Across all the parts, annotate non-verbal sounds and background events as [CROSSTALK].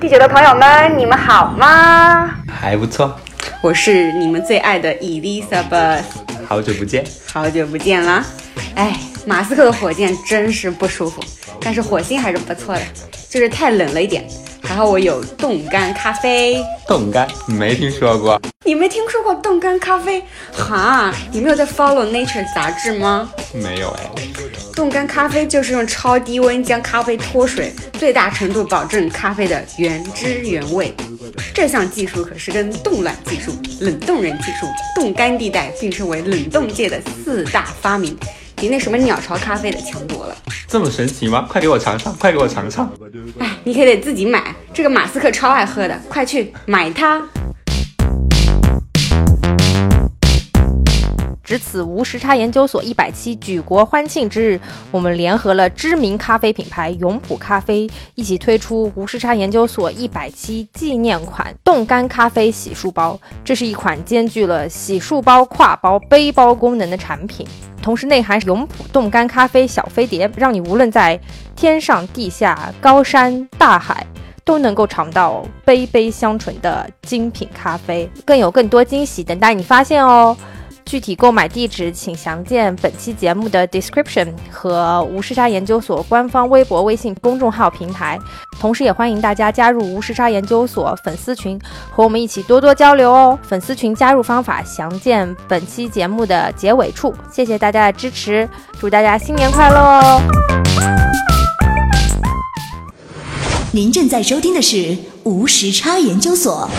第九的朋友们，你们好吗？还不错，我是你们最爱的 Elizabeth，好久不见。好久不见啦！哎，马斯克的火箭真是不舒服，但是火星还是不错的，就是太冷了一点。还好我有冻干咖啡，冻干没听说过，你没听说过冻干咖啡？哈，你没有在 follow Nature 杂志吗？没有哎。冻干咖啡就是用超低温将咖啡脱水，最大程度保证咖啡的原汁原味。这项技术可是跟冻卵技术、冷冻人技术、冻干地带并称为冷冻界的四大发明，比那什么鸟巢咖啡的强多了。这么神奇吗？快给我尝尝，快给我尝尝。哎，你可得自己买，这个马斯克超爱喝的，快去买它。值此无时差研究所一百期举国欢庆之日，我们联合了知名咖啡品牌永璞咖啡，一起推出无时差研究所一百期纪念款冻干咖啡洗漱包。这是一款兼具了洗漱包、挎包、背包功能的产品，同时内含永璞冻干咖啡小飞碟，让你无论在天上地下、高山大海，都能够尝到杯杯香醇的精品咖啡。更有更多惊喜等待你发现哦！具体购买地址请详见本期节目的 description 和无时差研究所官方微博、微信公众号平台。同时，也欢迎大家加入无时差研究所粉丝群，和我们一起多多交流哦。粉丝群加入方法详见本期节目的结尾处。谢谢大家的支持，祝大家新年快乐哦！您正在收听的是无时差研究所。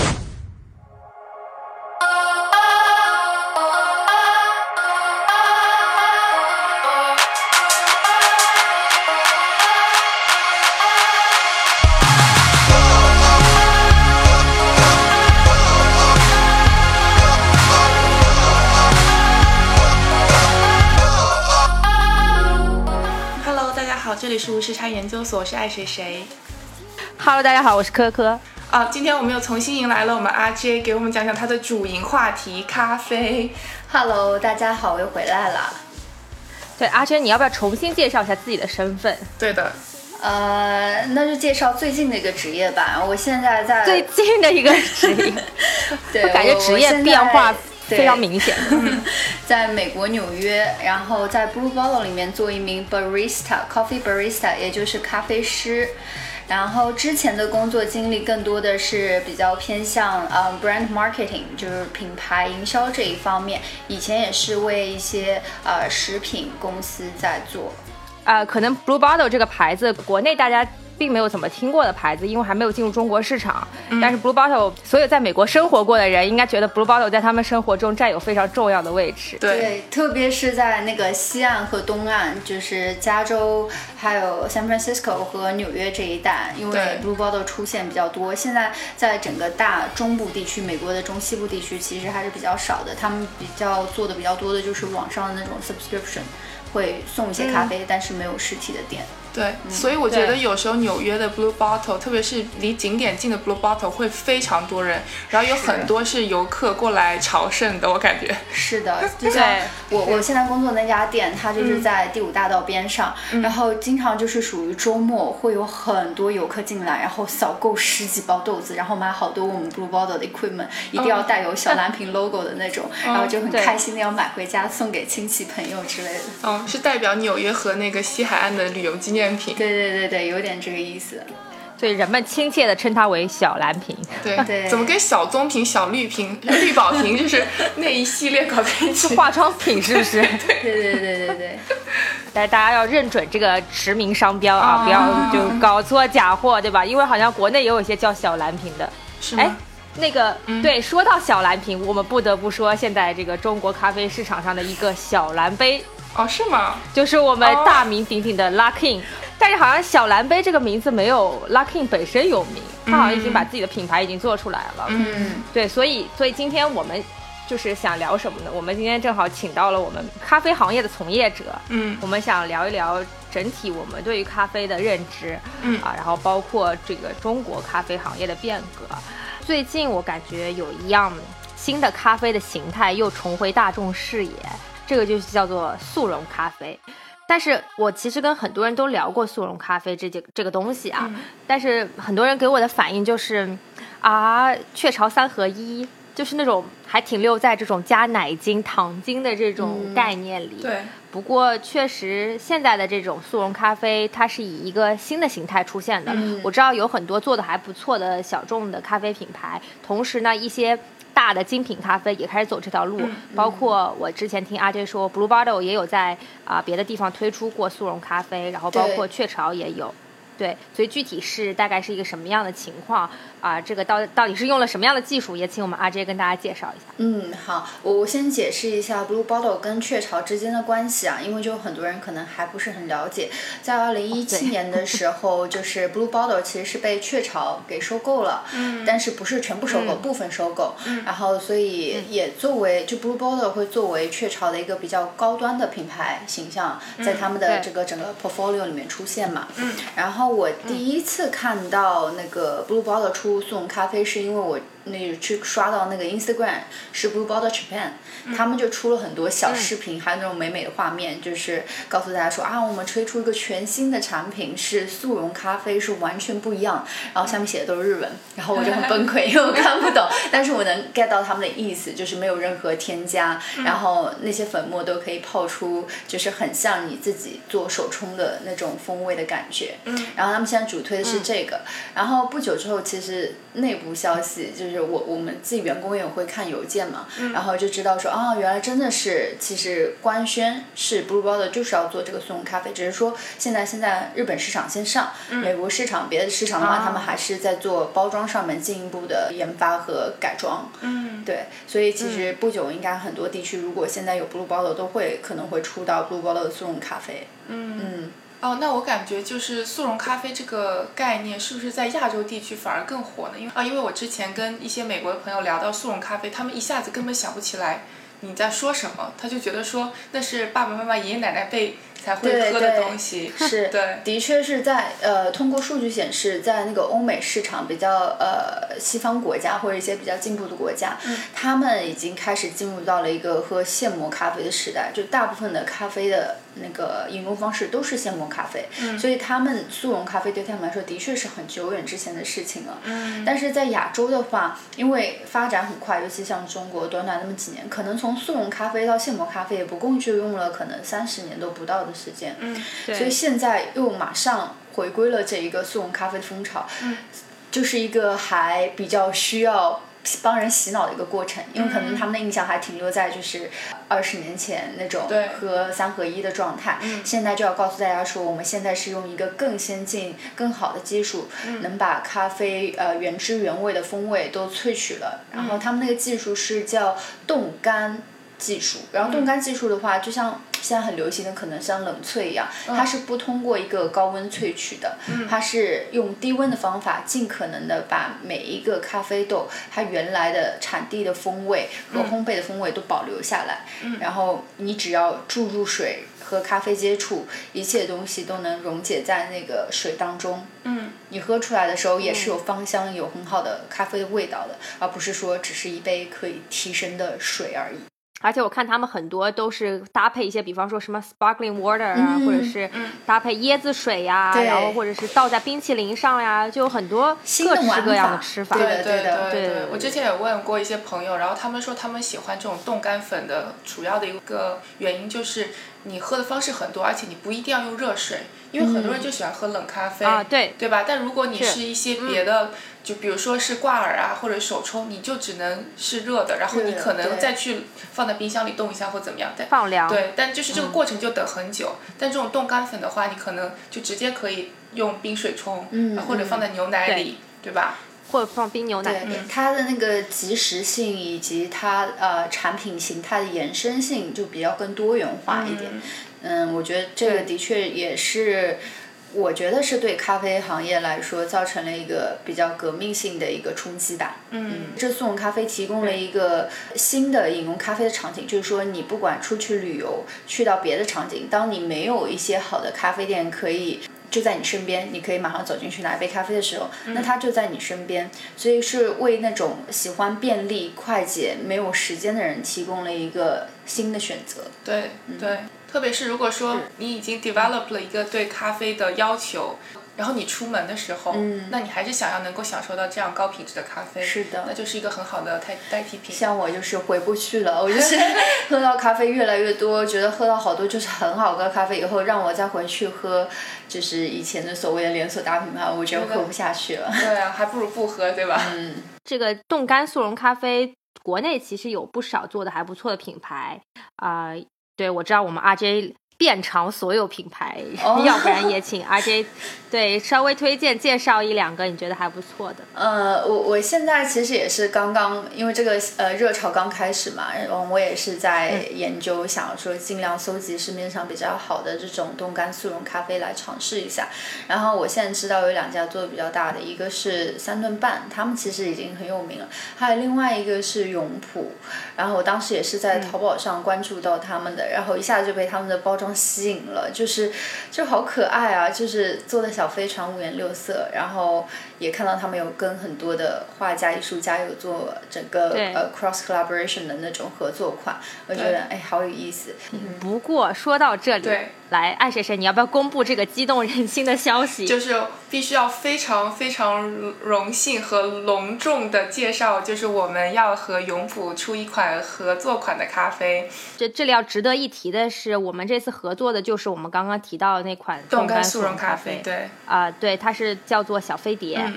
这里是无时差研究所，我是爱谁谁。Hello，大家好，我是科科。啊，今天我们又重新迎来了我们阿 J，给我们讲讲他的主营话题咖啡。Hello，大家好，我又回来了。对，阿 J，你要不要重新介绍一下自己的身份？对的，呃，那就介绍最近的一个职业吧。我现在在最近的一个职业，[LAUGHS] 对，感觉职业变化非常明显。[LAUGHS] 在美国纽约，然后在 Blue Bottle 里面做一名 barista，coffee barista，也就是咖啡师。然后之前的工作经历更多的是比较偏向呃 brand marketing，就是品牌营销这一方面。以前也是为一些呃食品公司在做。呃，可能 Blue Bottle 这个牌子，国内大家并没有怎么听过的牌子，因为还没有进入中国市场。嗯、但是 Blue Bottle 所有在美国生活过的人，应该觉得 Blue Bottle 在他们生活中占有非常重要的位置。对，对特别是在那个西岸和东岸，就是加州、还有 San Francisco 和纽约这一带，因为 Blue Bottle 出现比较多。现在在整个大中部地区，美国的中西部地区其实还是比较少的。他们比较做的比较多的就是网上的那种 subscription。会送一些咖啡，嗯、但是没有实体的店。对，嗯、所以我觉得有时候纽约的 Blue Bottle，特别是离景点近的 Blue Bottle 会非常多人，然后有很多是游客过来朝圣的，我感觉。是的，[LAUGHS] 就像我我现在工作那家店，它就是在第五大道边上，嗯、然后经常就是属于周末会有很多游客进来，然后扫购十几包豆子，然后买好多我们 Blue Bottle 的 equipment，一定要带有小蓝瓶 logo 的那种，嗯、然后就很开心的要买回家送给亲戚朋友之类的。嗯，是代表纽约和那个西海岸的旅游纪念品。对对对对，有点这个意思。所以人们亲切的称它为小蓝瓶。对对，怎么跟小棕瓶、小绿瓶、[LAUGHS] 绿宝瓶就是那一系列搞在一起？化妆品是不是？对对对对对对。但是大家要认准这个驰名商标啊，不要就搞错假货，对吧？因为好像国内也有一些叫小蓝瓶的。是吗？哎，那个、嗯、对，说到小蓝瓶，我们不得不说现在这个中国咖啡市场上的一个小蓝杯。哦，是吗？就是我们大名鼎鼎的 Luckin，、哦、但是好像小蓝杯这个名字没有 Luckin 本身有名，他好像已经把自己的品牌已经做出来了。嗯，对，所以所以今天我们就是想聊什么呢？我们今天正好请到了我们咖啡行业的从业者，嗯，我们想聊一聊整体我们对于咖啡的认知，嗯啊，然后包括这个中国咖啡行业的变革。最近我感觉有一样新的咖啡的形态又重回大众视野。这个就是叫做速溶咖啡，但是我其实跟很多人都聊过速溶咖啡这这这个东西啊，但是很多人给我的反应就是，啊，雀巢三合一，就是那种还停留在这种加奶精、糖精的这种概念里。对，不过确实现在的这种速溶咖啡，它是以一个新的形态出现的。我知道有很多做的还不错的小众的咖啡品牌，同时呢，一些。大的精品咖啡也开始走这条路，包括我之前听阿 J 说，Blue Bottle 也有在啊、别的地方推出过速溶咖啡，然后包括雀巢也有。对，所以具体是大概是一个什么样的情况啊、这个到到底是用了什么样的技术，也请我们阿 J 跟大家介绍一下。嗯，好，我我先解释一下 Blue Bottle 跟雀巢之间的关系啊，因为就很多人可能还不是很了解。在二零一七年的时候，就是 Blue Bottle 其实是被雀巢给收购了，嗯，但是不是全部收购，部分收购，嗯，然后所以也作为就 Blue Bottle 会作为雀巢的一个比较高端的品牌形象，在他们的这个整个 portfolio 里面出现嘛，嗯，然后我第一次看到那个 Blue Bottle 出输送咖啡，是因为我那去刷到那个 Instagram 是 Blue Bottle Japan，、他们就出了很多小视频，还有那种美美的画面，就是告诉大家说啊，我们推出一个全新的产品是速溶咖啡，是完全不一样。然后下面写的都是日文，然后我就很崩溃，因为我看不懂，但是我能 get 到他们的意思，就是没有任何添加，然后那些粉末都可以泡出，就是很像你自己做手冲的那种风味的感觉。嗯，然后他们现在主推的是这个，然后不久之后，其实内部消息就是我我们自己员工也会看邮件嘛，然后就知道说啊，原来真的是其实官宣是 Blue Bottle 就是要做这个速溶咖啡，只是说现在现在日本市场先上，美国市场别的市场的话，他们还是在做包装上面进一步的研发和改装。嗯，对，所以其实不久应该很多地区，如果现在有 Blue Bottle，都会可能会出到 Blue Bottle 的速溶咖啡。嗯。嗯，哦，那我感觉就是速溶咖啡这个概念，是不是在亚洲地区反而更火呢？因为啊，因为我之前跟一些美国的朋友聊到速溶咖啡，他们一下子根本想不起来你在说什么，他就觉得说那是爸爸妈妈、爷爷奶奶辈才会喝的对对东西。[LAUGHS] 是，对的确是在呃，通过数据显示，在那个欧美市场比较呃西方国家或者一些比较进步的国家，他们已经开始进入到了一个喝现磨咖啡的时代，就大部分的咖啡的那个饮用方式都是现磨咖啡，所以他们速溶咖啡对他们来说的确是很久远之前的事情了。但是在亚洲的话，因为发展很快，尤其像中国，短短那么几年，可能从速溶咖啡到现磨咖啡，也不共就用了可能三十年都不到的时间。嗯，所以现在又马上回归了这一个速溶咖啡的风潮，就是一个还比较需要帮人洗脑的一个过程，因为可能他们的印象还停留在就是二十年前那种喝三合一的状态，现在就要告诉大家说，我们现在是用一个更先进、更好的技术，能把咖啡呃原汁原味的风味都萃取了，然后他们那个技术是叫冻干。技术，然后冻干技术的话，就像现在很流行的，可能像冷萃一样，它是不通过一个高温萃取的，它是用低温的方法，尽可能的把每一个咖啡豆它原来的产地的风味和烘焙的风味都保留下来。然后你只要注入水和咖啡接触，一切东西都能溶解在那个水当中。嗯，你喝出来的时候也是有芳香、有很好的咖啡的味道的，而不是说只是一杯可以提神的水而已。而且我看他们很多都是搭配一些，比方说什么 sparkling water 啊，嗯或者是搭配椰子水呀、对然后或者是倒在冰淇淋上呀，就有很多新的玩各式各样的吃法。对对对的的对对，我之前也问过一些朋友，然后他们说他们喜欢这种冻干粉的主要的一个原因就是你喝的方式很多，而且你不一定要用热水，因为很多人就喜欢喝冷咖啡，啊对对吧？但如果你是是一些别的，就比如说是挂耳啊或者手冲，你就只能是热的，然后你可能再去放在冰箱里冻一下或怎么样，但放凉。对，但就是这个过程就等很久。但这种冻干粉的话，你可能就直接可以用冰水冲，嗯或者放在牛奶里，对吧？或者放冰牛奶。对，它的那个及时性以及它呃产品形态的延伸性就比较更多元化一点。嗯我觉得这个的确也是。我觉得是对咖啡行业来说造成了一个比较革命性的一个冲击吧。嗯，这速溶咖啡提供了一个新的饮用咖啡的场景，就是说你不管出去旅游，去到别的场景，当你没有一些好的咖啡店可以就在你身边，你可以马上走进去拿一杯咖啡的时候，那它就在你身边，所以是为那种喜欢便利、快捷、没有时间的人提供了一个新的选择。对对，特别是如果说你已经 develop 了一个对咖啡的要求。然后你出门的时候，嗯那你还是想要能够享受到这样高品质的咖啡，是的，那就是一个很好的代代替品。像我就是回不去了，我就是 [LAUGHS] 喝到咖啡越来越多，觉得喝到好多就是很好喝咖啡以后，让我再回去喝，就是以前的所谓的连锁大品牌，我觉得喝不下去了。对啊，还不如不喝，对吧？嗯，这个冻干速溶咖啡，国内其实有不少做的还不错的品牌啊。对，我知道我们 RJ。遍尝所有品牌，[LAUGHS] 要不然也请 RJ 对稍微推荐介绍一两个你觉得还不错的。呃，我我现在其实也是刚刚，因为这个呃热潮刚开始嘛，然后我也是在研究，想说尽量搜集市面上比较好的这种冻干速溶咖啡来尝试一下。然后我现在知道有两家做的比较大的，一个是三顿半，他们其实已经很有名了，还有另外一个是永璞。然后我当时也是在淘宝上关注到他们的，然后一下就被他们的包装。吸引了，就是就好可爱啊！就是坐的小飞船五颜六色，然后也看到他们有跟很多的画家、艺术家有做整个呃 cross collaboration 的那种合作款，我觉得哎好有意思。不过说到这里。来，爱谁谁，你要不要公布这个激动人心的消息？就是必须要非常非常荣幸和隆重的介绍，就是我们要和永璞出一款合作款的咖啡。这这里要值得一提的是，我们这次合作的就是我们刚刚提到的那款冻干速溶咖啡。对，啊，对，它是叫做小飞碟，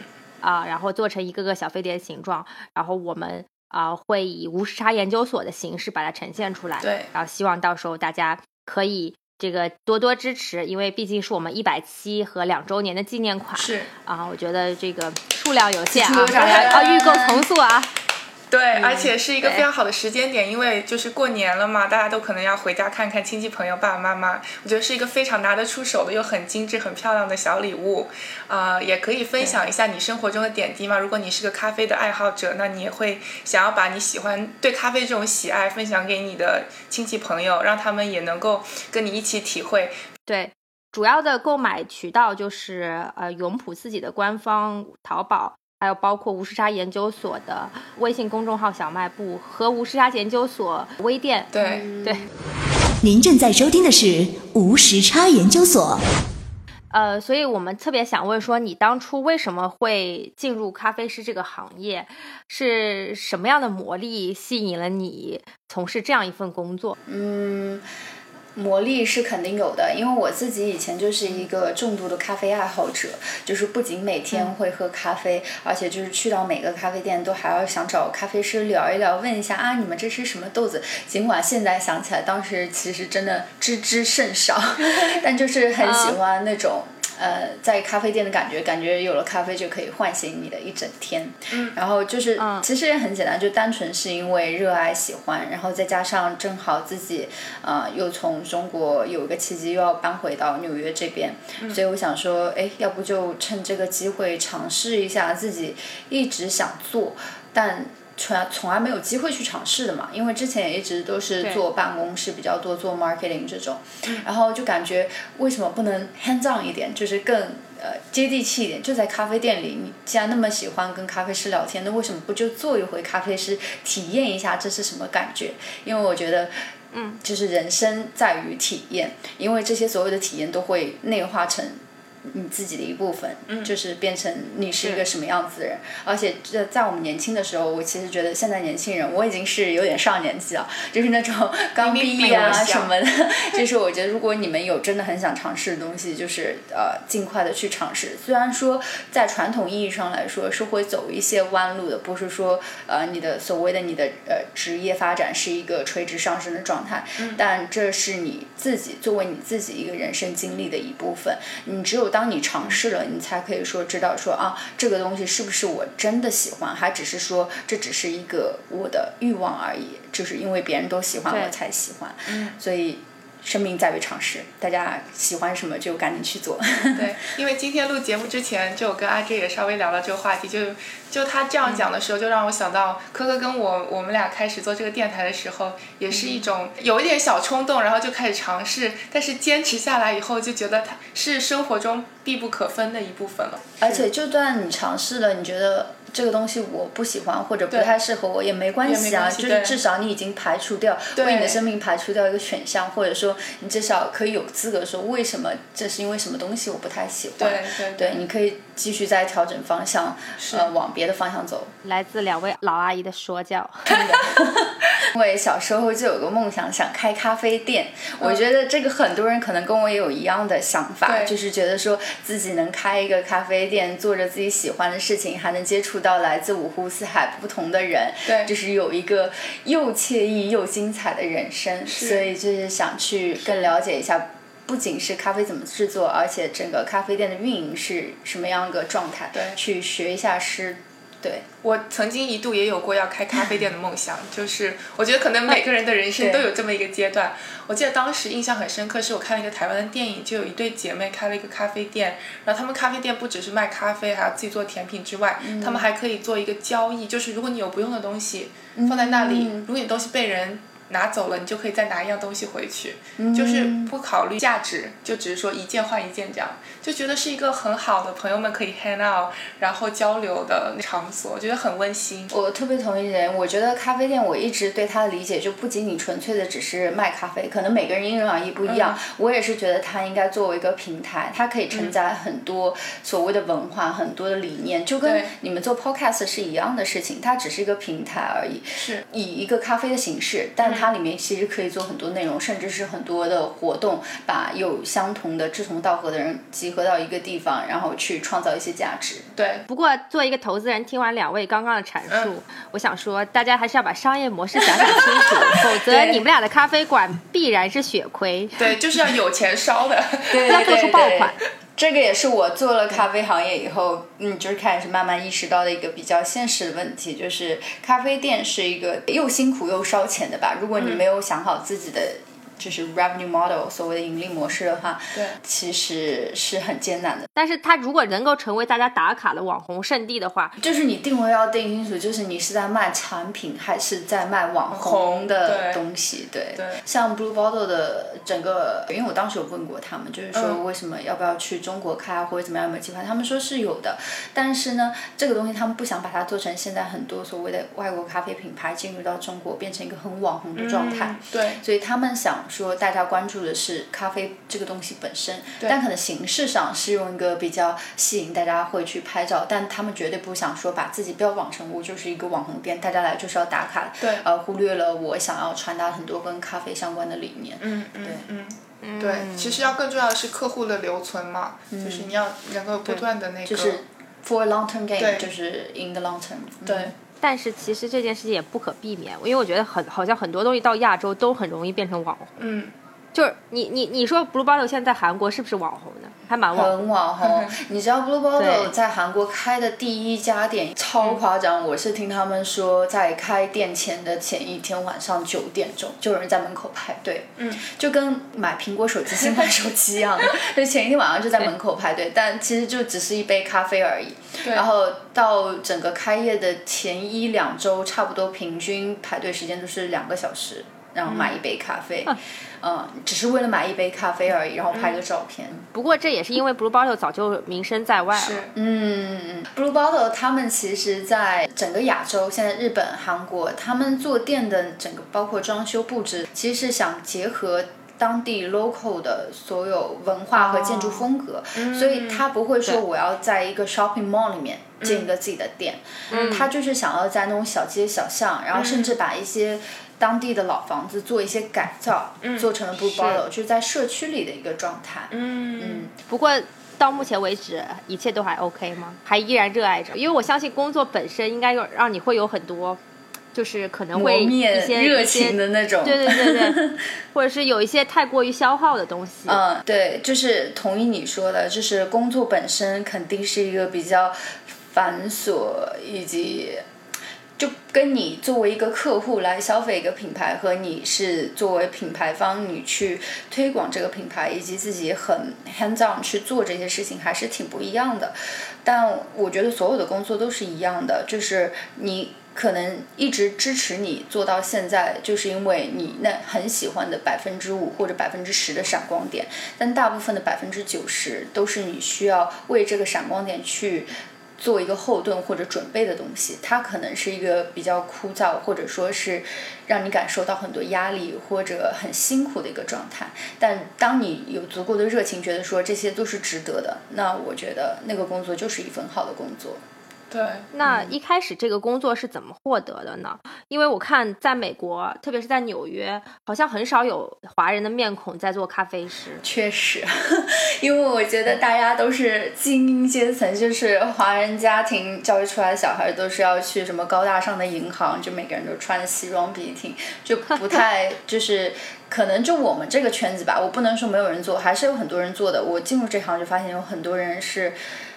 啊，然后做成一个个小飞碟形状，然后我们啊会以无时差研究所的形式把它呈现出来。对，然后希望到时候大家可以。这个多多支持，因为毕竟是我们一百期和两周年的纪念款。是啊，我觉得这个数量有限啊，啊预购从速啊。对，而且是一个非常好的时间点，因为就是过年了嘛，大家都可能要回家看看亲戚朋友、爸爸妈妈。我觉得是一个非常拿得出手的又很精致、很漂亮的小礼物，啊，也可以分享一下你生活中的点滴嘛。如果你是个咖啡的爱好者，那你也会想要把你喜欢对咖啡这种喜爱分享给你的亲戚朋友，让他们也能够跟你一起体会。对，主要的购买渠道就是呃永璞自己的官方淘宝。还有包括无时差研究所的微信公众号小卖部和无时差研究所微店。对对。您正在收听的是无时差研究所。呃，所以我们特别想问说，你当初为什么会进入咖啡师这个行业？是什么样的魔力吸引了你从事这样一份工作？嗯。魔力是肯定有的，因为我自己以前就是一个重度的咖啡爱好者，就是不仅每天会喝咖啡，而且就是去到每个咖啡店都还要想找咖啡师聊一聊，问一下啊，你们这是什么豆子？尽管现在想起来，当时其实真的知之甚少，[LAUGHS] 但就是很喜欢那种。呃，在咖啡店的感觉，感觉有了咖啡就可以唤醒你的一整天。嗯，然后就是，其实也很简单，就单纯是因为热爱喜欢，然后再加上正好自己，呃，又从中国有一个契机又要搬回到纽约这边，所以我想说，哎，要不就趁这个机会尝试一下自己一直想做，但。从从来没有机会去尝试的嘛，因为之前也一直都是做办公室比较多，做 marketing 这种，然后就感觉为什么不能 hands on 一点，就是更呃接地气一点，就在咖啡店里，你既然那么喜欢跟咖啡师聊天，那为什么不就做一回咖啡师，体验一下这是什么感觉？因为我觉得，嗯，就是人生在于体验，因为这些所有的体验都会内化成。你自己的一部分，就是变成你是一个什么样子的人。而且在在我们年轻的时候，我其实觉得现在年轻人，我已经是有点上年纪了，[LAUGHS] 就是那种刚毕业啊什么的。[LAUGHS] 就是我觉得，如果你们有真的很想尝试的东西，就是呃尽快的去尝试。虽然说在传统意义上来说是会走一些弯路的，不是说呃你的所谓的你的呃职业发展是一个垂直上升的状态，但这是你自己作为你自己一个人生经历的一部分。你只有当你尝试了，你才可以说知道说啊，这个东西是不是我真的喜欢，还只是说这只是一个我的欲望而已，就是因为别人都喜欢我才喜欢。所以生命在于尝试，大家喜欢什么就赶紧去做。[LAUGHS] 对，因为今天录节目之前，就我跟阿 J 也稍微聊了这个话题，就就他这样讲的时候，就让我想到科科跟我我们俩开始做这个电台的时候，也是一种有一点小冲动，然后就开始尝试，但是坚持下来以后，就觉得它是生活中必不可分的一部分了。而且，就算你尝试了，你觉得这个东西我不喜欢或者不太适合我，也没关系啊。没关系就是至少你已经排除掉，为你的生命排除掉一个选项，或者说你至少可以有资格说为什么这是因为什么东西我不太喜欢。对对对，你可以继续再调整方向，呃，往别的方向走。来自两位老阿姨的说教。[LAUGHS] 因为小时候就有个梦想，想开咖啡店。我觉得这个很多人可能跟我也有一样的想法，对就是觉得说自己能开一个咖啡店，做着自己喜欢的事情，还能接触到来自五湖四海不同的人，对就是有一个又惬意又精彩的人生。所以就是想去更了解一下。不仅是咖啡怎么制作，而且整个咖啡店的运营是什么样一个状态，对去学一下诗，对，我曾经一度也有过要开咖啡店的梦想，就是我觉得可能每个人的人生都有这么一个阶段。我记得当时印象很深刻，是我看了一个台湾的电影，就有一对姐妹开了一个咖啡店，然后他们咖啡店不只是卖咖啡，还要自己做甜品之外，他们还可以做一个交易，就是如果你有不用的东西放在那里，如果你东西被人拿走了，你就可以再拿一样东西回去，就是不考虑价值，就只是说一件换一件这样，就觉得是一个很好的朋友们可以 hang out，然后交流的场所，我觉得很温馨。我特别同意人，我觉得咖啡店我一直对它的理解就不仅仅纯粹的只是卖咖啡，可能每个人因人而异不一样。我也是觉得它应该作为一个平台，它可以承载很多所谓的文化、很多的理念，就跟你们做 podcast 是一样的事情，它只是一个平台而已。是以一个咖啡的形式，但它里面其实可以做很多内容，甚至是很多的活动，把有相同的志同道合的人集合到一个地方，然后去创造一些价值。对，不过，作为一个投资人，听完两位刚刚的阐述，嗯我想说，大家还是要把商业模式想想清楚，[LAUGHS] 否则你们俩的咖啡馆必然是血亏。对，就是要有钱烧的。[LAUGHS] 对要做出爆款。这个也是我做了咖啡行业以后，嗯，就是开始慢慢意识到的一个比较现实的问题，就是咖啡店是一个又辛苦又烧钱的吧。如果你没有想好自己的就是 revenue model 所谓的盈利模式的话，对，其实是很艰难的。但是它如果能够成为大家打卡的网红圣地的话，就是你定位要定清楚，就是你是在卖产品还是在卖网红红的东西。对，对像 Blue Bottle 的整个，因为我当时有问过他们，就是说嗯为什么要不要去中国开啊，或者怎么样有没有计划？他们说是有的，但是呢，这个东西他们不想把它做成现在很多所谓的外国咖啡品牌进入到中国，变成一个很网红的状态。嗯对所以他们想说，大家关注的是咖啡这个东西本身，但可能形式上是用一个比较吸引大家会去拍照，但他们绝对不想说把自己标榜成我就是一个网红店，大家来就是要打卡，对呃，忽略了我想要传达很多跟咖啡相关的理念。嗯嗯对嗯，对，其实要更重要的是客户的留存嘛，就是你要能够不断的那个，就是 for long term game，就是 in the long term。对但是其实这件事情也不可避免，因为我觉得很好像很多东西到亚洲都很容易变成网红。就是你你你说 Blue Bottle 现在在韩国是不是网红呢？还蛮网红。很网红，[LAUGHS] 你知道 Blue Bottle 在韩国开的第一家店超夸张，我是听他们说，在开店前的前一天晚上九点钟，就有人在门口排队，嗯，就跟买苹果手机、新买手机一样的，就前一天晚上就在门口排队，但其实就只是一杯咖啡而已。对然后到整个开业的前一两周，差不多平均排队时间都是两个小时。然后买一杯咖啡，嗯，只是为了买一杯咖啡而已，然后拍个照片。不过这也是因为 Blue Bottle 早就名声在外了。是，嗯，Blue Bottle 他们其实在整个亚洲，现在日本、韩国，他们做店的整个包括装修布置，其实是想结合。当地 local 的所有文化和建筑风格，所以他不会说我要在一个 shopping mall 里面建一个自己的店，他就是想要在那种小街小巷，然后甚至把一些当地的老房子做一些改造，嗯做成了 Blue Bottle，就是在社区里的一个状态。嗯不过到目前为止，一切都还 OK 吗？还依然热爱着？因为我相信工作本身应该有让你会有很多，就是可能磨会一灭些热情的那种，对对对对，[LAUGHS] 或者是有一些太过于消耗的东西。嗯，对，就是同意你说的，就是工作本身肯定是一个比较繁琐以及。就跟你作为一个客户来消费一个品牌，和你是作为品牌方你去推广这个品牌，以及自己很 hands on 去做这些事情，还是挺不一样的。但我觉得所有的工作都是一样的，就是你。可能一直支持你做到现在，就是因为你那很喜欢的百分之五或者百分之十的闪光点，但大部分的百分之九十都是你需要为这个闪光点去做一个后盾或者准备的东西。它可能是一个比较枯燥，或者说是让你感受到很多压力或者很辛苦的一个状态。但当你有足够的热情，觉得说这些都是值得的，那我觉得那个工作就是一份好的工作。对，那一开始这个工作是怎么获得的呢？因为我看在美国，特别是在纽约，好像很少有华人的面孔在做咖啡师。确实，[LAUGHS] 因为我觉得大家都是精英阶层，就是华人家庭教育出来的小孩都是要去什么高大上的银行，就每个人都穿西装笔挺，就不太 [LAUGHS] 就是可能就我们这个圈子吧，我不能说没有人做，还是有很多人做的。我进入这行就发现有很多人是，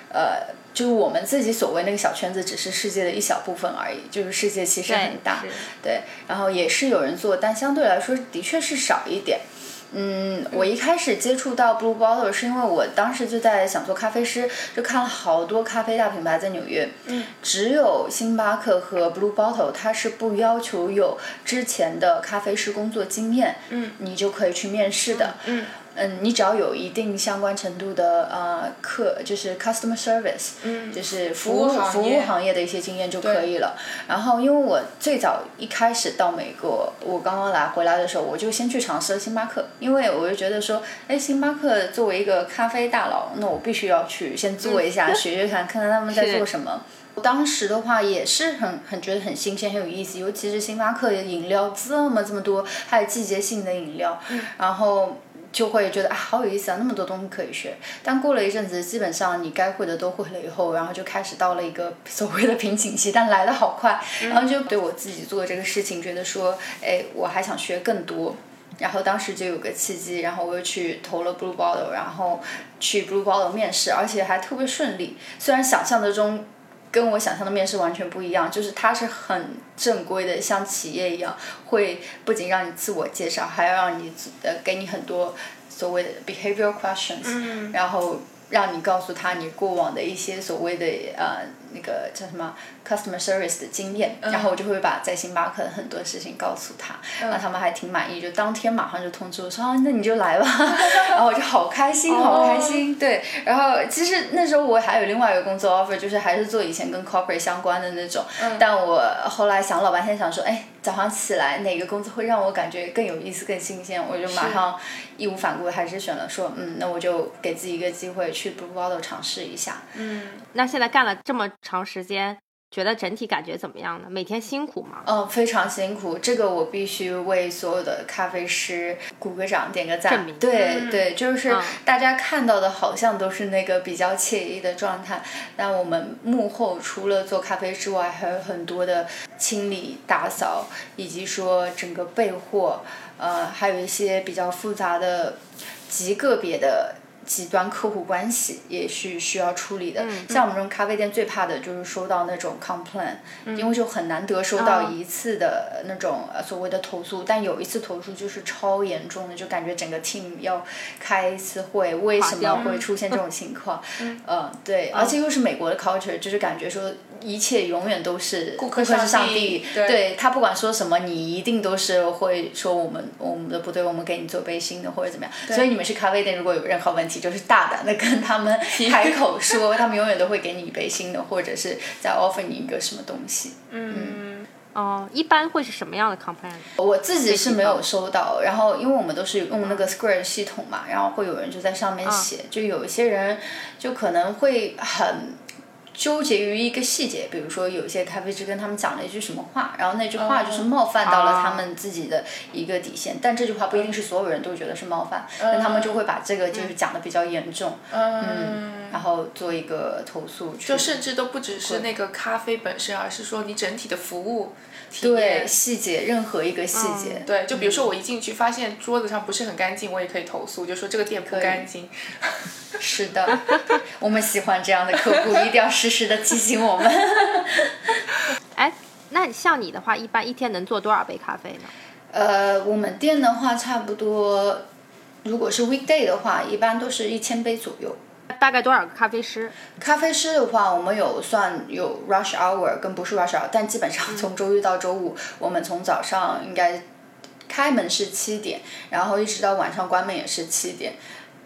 呃。就是我们自己所谓那个小圈子，只是世界的一小部分而已。就是世界其实很大，对。然后也是有人做，但相对来说的确是少一点。嗯，我一开始接触到 Blue Bottle 是因为我当时就在想做咖啡师，就看了好多咖啡大品牌在纽约。嗯。只有星巴克和 Blue Bottle 它是不要求有之前的咖啡师工作经验。嗯。你就可以去面试的。嗯。嗯，你只要有一定相关程度的呃客，就是 customer service，嗯，就是服务服务行业的一些经验就可以了。然后，因为我最早一开始到美国，我刚刚来回来的时候，我就先去尝试了星巴克，因为我就觉得说，哎，星巴克作为一个咖啡大佬，那我必须要去先做一下，[LAUGHS] 学学看，看看他们在做什么。当时的话也是很很觉得很新鲜，很有意思，尤其是星巴克的饮料这么这么多，还有季节性的饮料，然后。就会觉得啊，好有意思啊，那么多东西可以学。但过了一阵子，基本上你该会的都会了以后，然后就开始到了一个 [LAUGHS] 所谓的瓶颈期，但来的好快。然后就对我自己做这个事情，觉得说，哎，我还想学更多。然后当时就有个契机，然后我又去投了 Blue Bottle，然后去 Blue Bottle 面试，而且还特别顺利。虽然想象的中。跟我想象的面试完全不一样，就是它是很正规的，像企业一样，会不仅让你自我介绍，还要让你呃给你很多所谓的 behavioral questions，然后让你告诉他你过往的一些所谓的呃那个叫什么。Customer service 的经验，然后我就会把在星巴克的很多事情告诉他，然后他们还挺满意，就当天马上就通知我说啊，那你就来吧，[LAUGHS] 然后我就好开心，好开心，对，然后其实那时候我还有另外一个工作 offer，就是还是做以前跟 corporate 相关的那种，但我后来想老半天，想说，哎，早上起来哪个工作会让我感觉更有意思、更新鲜，我就马上义无反顾还是选了说，嗯，那我就给自己一个机会去 Blue Bottle 尝试一下。嗯，那现在干了这么长时间。觉得整体感觉怎么样呢？每天辛苦吗？嗯，非常辛苦。这个我必须为所有的咖啡师鼓个掌，点个赞。对对，就是大家看到的好像都是那个比较惬意的状态，但我们幕后除了做咖啡之外，还有很多的清理、打扫，以及说整个备货，呃，还有一些比较复杂的极个别的。极端客户关系也是需要处理的。像我们这种咖啡店最怕的就是收到那种 complaint，因为就很难得收到一次的那种所谓的投诉。但有一次投诉就是超严重的，就感觉整个 team 要开一次会，为什么会出现这种情况？[LAUGHS] 嗯，对，而且又是美国的 culture，就是感觉说一切永远都是顾客是上帝，对他不管说什么，你一定都是会说我们我们的不对，我们给你做杯新的或者怎么样。所以你们去咖啡店如果有任何问题。就是大胆的跟他们开口说，[LAUGHS] 他们永远都会给你一杯新的，或者是再 offer 你一个什么东西。嗯，哦，一般会是什么样的 complaint？我自己是没有收到，然后因为我们都是用那个 Square 系统嘛，然后会有人就在上面写，就有一些人就可能会很。纠结于一个细节，比如说有些咖啡师跟他们讲了一句什么话，然后那句话就是冒犯到了他们自己的一个底线，但这句话不一定是所有人都觉得是冒犯，那他们就会把这个就是讲的比较严重，嗯，然后做一个投诉。就甚至都不只是那个咖啡本身，而是说你整体的服务。对细节，任何一个细节。对，就比如说我一进去发现桌子上不是很干净，我也可以投诉，就说这个店不干净。[LAUGHS] 是的，我们喜欢这样的客户，[LAUGHS] 一定要时时的提醒我们。[LAUGHS] 哎。那像你的话，一般一天能做多少杯咖啡呢？呃，我们店的话，差不多，如果是 weekday 的话，一般都是一千杯左右。大概多少个咖啡师？咖啡师的话，我们有算有 rush hour 跟不是 rush hour，但基本上从周一到周五，我们从早上应该开门是七点，然后一直到晚上关门也是七点。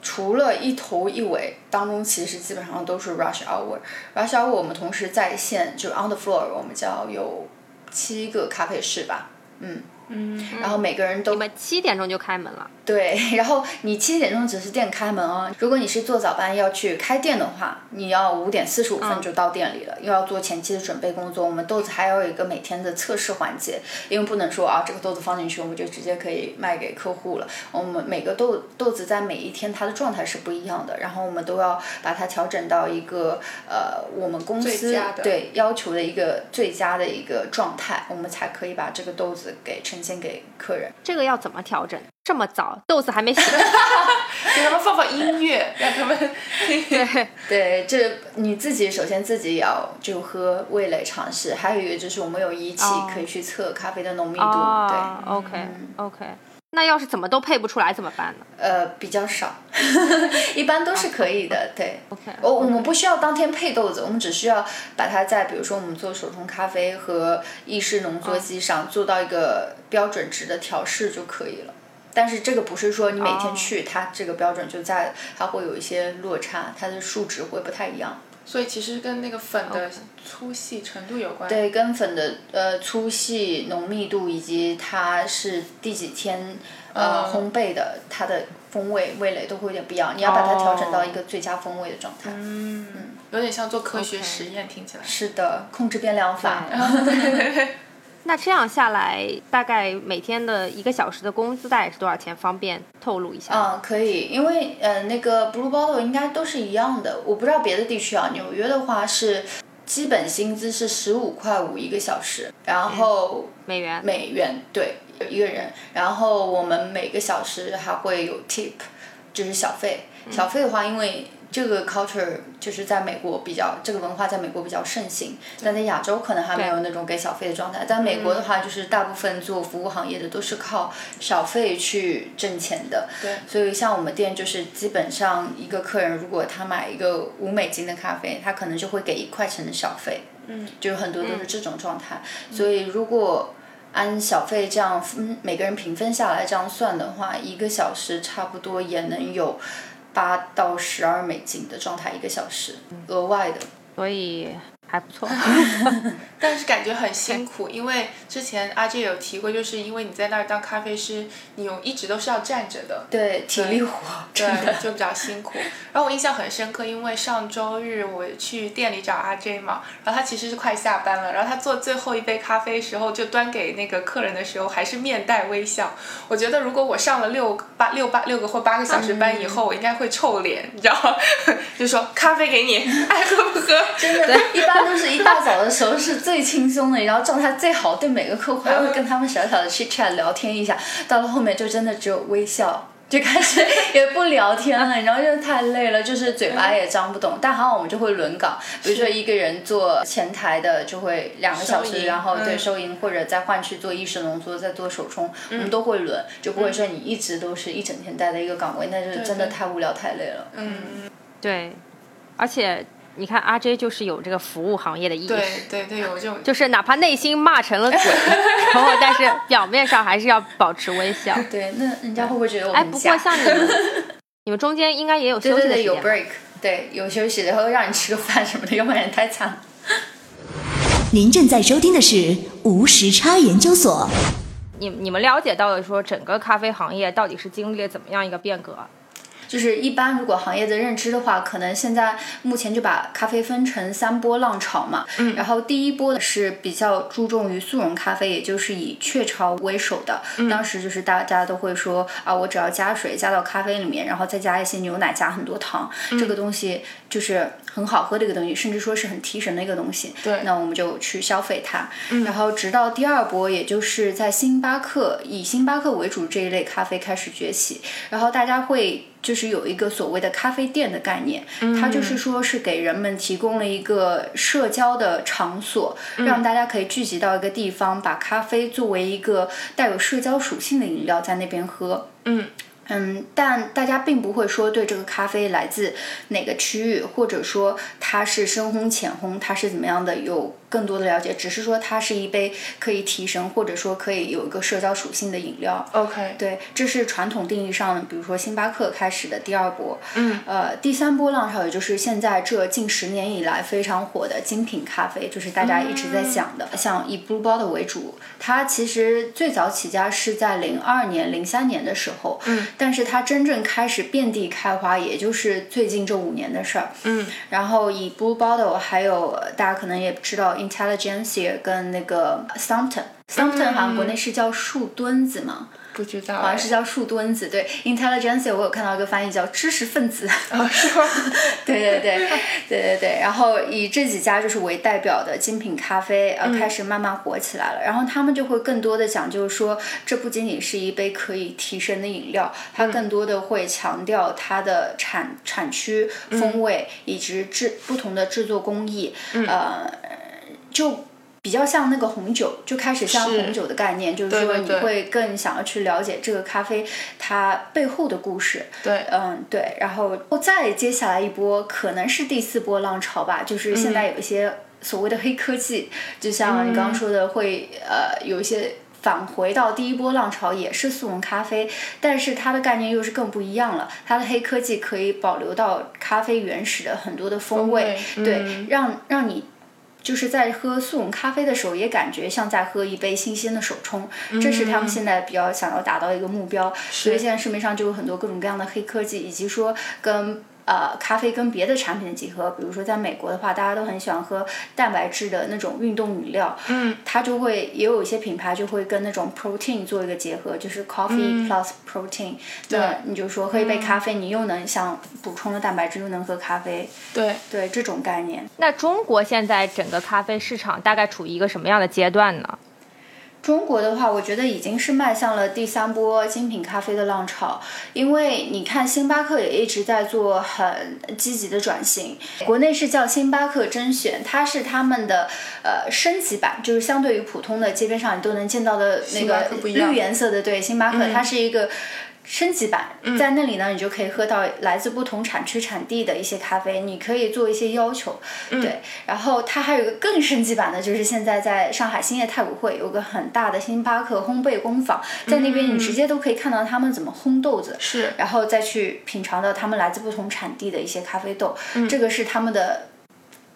除了一头一尾当中，其实基本上都是 rush hour。rush hour 我们同时在线，就 on the floor，我们叫有七个咖啡室吧，嗯。嗯，然后每个人都你们七点钟就开门了。对，然后你七点钟只是店开门哦。如果你是做早班要去开店的话，你要五点四十五分就到店里了，又要做前期的准备工作。我们豆子还要有一个每天的测试环节，因为不能说啊这个豆子放进去我们就直接可以卖给客户了。我们每个豆豆子在每一天它的状态是不一样的，然后我们都要把它调整到一个呃我们公司对要求的一个最佳的一个状态，我们才可以把这个豆子给呈现给客人。这个要怎么调整？这么早，豆子还没洗，[LAUGHS] 给他们放放音乐，让他们 [LAUGHS] 对 [LAUGHS] 对，这你自己首先自己也要就喝味蕾尝试，还有一个就是我们有仪器可以去测咖啡的浓密度。对，OK OK。那要是怎么都配不出来怎么办呢？呃，比较少，[LAUGHS] 一般都是可以的。对，OK。我我们不需要当天配豆子，我们只需要把它在比如说我们做手冲咖啡和意式浓缩机上做到一个标准值的调试就可以了。但是这个不是说你每天去，它这个标准就在，它会有一些落差，它的数值会不太一样。所以其实跟那个粉的粗细程度有关。对，跟粉的呃粗细、浓密度以及它是第几天呃烘焙的，它的风味味蕾都会有点不一样。你要把它调整到一个最佳风味的状态。嗯，有点像做科学实验，听起来。是的，控制变量法。[LAUGHS] 那这样下来，大概每天的一个小时的工资大概是多少钱？方便透露一下？嗯，可以，因为呃，那个 Blue Bottle 应该都是一样的。我不知道别的地区啊，纽约的话是基本薪资是十五块五一个小时，然后美元美元对一个人，然后我们每个小时还会有 tip，就是小费。小费的话，因为这个 culture 就是在美国比较，这个文化在美国比较盛行，但在亚洲可能还没有那种给小费的状态。在美国的话，就是大部分做服务行业的都是靠小费去挣钱的。对。所以像我们店就是基本上一个客人如果他买一个五美金的咖啡，他可能就会给一块钱的小费。嗯。就很多都是这种状态。所以如果按小费这样分，每个人平分下来这样算的话，一个小时差不多也能有。八到十二美金的状态一个小时，额外的，所以还不错。[LAUGHS] 但是感觉很辛苦，因为之前阿 J 有提过，就是因为你在那儿当咖啡师，你有一直都是要站着的，对，体力活，对，就比较辛苦。然后我印象很深刻，因为上周日我去店里找阿 J 嘛，然后他其实是快下班了，然后他做最后一杯咖啡时候，就端给那个客人的时候，还是面带微笑。我觉得如果我上了六八六八六个或八个小时班以后，我应该会臭脸，你知道吗？就说咖啡给你，爱喝不喝？真的，一般都是一大早的时候是。最轻松的，然后状态最好，对每个客户还会跟他们小小的去 chat 聊天一下，到了后面就真的只有微笑，[LAUGHS] 就开始也不聊天了，然后就太累了，就是嘴巴也张不动。但好，我们就会轮岗，比如说一个人做前台的就会两个小时，然后对收银或者再换去做意式浓缩，再做手冲，我们都会轮，就不会说你一直都是一整天待在一个岗位，那就真的太无聊太累了。嗯，对，而且。你看阿 J 就是有这个服务行业的意识，对对对，有这种，就是哪怕内心骂成了鬼，[LAUGHS] 然后但是表面上还是要保持微笑。对，那人家会不会觉得我哎，不过像你们，[LAUGHS] 你们中间应该也有休息的有 break，对，有休息，然后让你吃个饭什么的，要不然太惨。[LAUGHS] 您正在收听的是无时差研究所。你你们了解到的说，整个咖啡行业到底是经历了怎么样一个变革？就是一般，如果行业的认知的话，可能现在目前就把咖啡分成三波浪潮嘛。嗯。然后第一波呢是比较注重于速溶咖啡，也就是以雀巢为首的。嗯。当时就是大家都会说啊，我只要加水加到咖啡里面，然后再加一些牛奶，加很多糖，这个东西就是很好喝的一个东西，甚至说是很提神的一个东西。对。那我们就去消费它。嗯。然后直到第二波，也就是在星巴克以星巴克为主这一类咖啡开始崛起，然后大家会。就是有一个所谓的咖啡店的概念，它就是说是给人们提供了一个社交的场所，让大家可以聚集到一个地方，把咖啡作为一个带有社交属性的饮料在那边喝。嗯嗯，但大家并不会说对这个咖啡来自哪个区域，或者说它是深烘、浅烘，它是怎么样的，有更多的了解。只是说它是一杯可以提神，或者说可以有一个社交属性的饮料。，OK，对，这是传统定义上，比如说星巴克开始的第二波。嗯，呃，第三波浪潮，也就是现在这近十年以来非常火的精品咖啡，就是大家一直在讲的，像以 Blue Bottle 为主。它其实最早起家是在零二年、零三年的时候，嗯，但是它真正开始遍地开花，也就是最近这五年的事儿。嗯然后以 Blue Bottle 还有大家可能也知道 Intelligentsia 跟那个 Stumpton。Stumpton 好像国内是叫树墩子吗，不知道，好像是叫树墩子。对，Intelligentsia 我有看到一个翻译叫知识分子。啊，是吗？[LAUGHS] 对对对对对对，然后以这几家就是为代表的精品咖啡，呃，开始慢慢火起来了。然后他们就会更多的讲就是说，这不仅仅是一杯可以提神的饮料，它更多的会强调它的产产区、风味以及制不同的制作工艺，呃，就。比较像那个红酒，就开始像红酒的概念，就是说你会更想要去了解这个咖啡它背后的故事。对，嗯，对，然后再接下来一波可能是第四波浪潮吧，就是现在有一些所谓的黑科技，就像你刚刚说的会，呃有一些。返回到第一波浪潮也是速溶咖啡，但是它的概念又是更不一样了。它的黑科技可以保留到咖啡原始的很多的风味，风味对，嗯让让你就是在喝速溶咖啡的时候，也感觉像在喝一杯新鲜的手冲，这是他们现在比较想要达到一个目标。所以现在市面上就有很多各种各样的黑科技，以及说跟。呃，咖啡跟别的产品的结合，比如说在美国的话，大家都很喜欢喝蛋白质的那种运动饮料，嗯，它就会也有一些品牌就会跟那种 protein 做一个结合，就是 coffee plus protein，、那你就说喝一杯咖啡，你又能像补充了蛋白质，又能喝咖啡，对，对这种概念。那中国现在整个咖啡市场大概处于一个什么样的阶段呢？中国的话，我觉得已经是迈向了第三波精品咖啡的浪潮，因为你看星巴克也一直在做很积极的转型。国内是叫星巴克甄选，它是他们的呃升级版，就是相对于普通的街边上你都能见到的那个绿颜色的，对，星巴克、它是一个。升级版，在那里呢，你就可以喝到来自不同产区产地的一些咖啡，你可以做一些要求，对。然后它还有一个更升级版的，就是现在在上海兴业太古汇有个很大的星巴克烘焙工坊，在那边你直接都可以看到他们怎么烘豆子，是然后再去品尝到他们来自不同产地的一些咖啡豆，这个是他们的。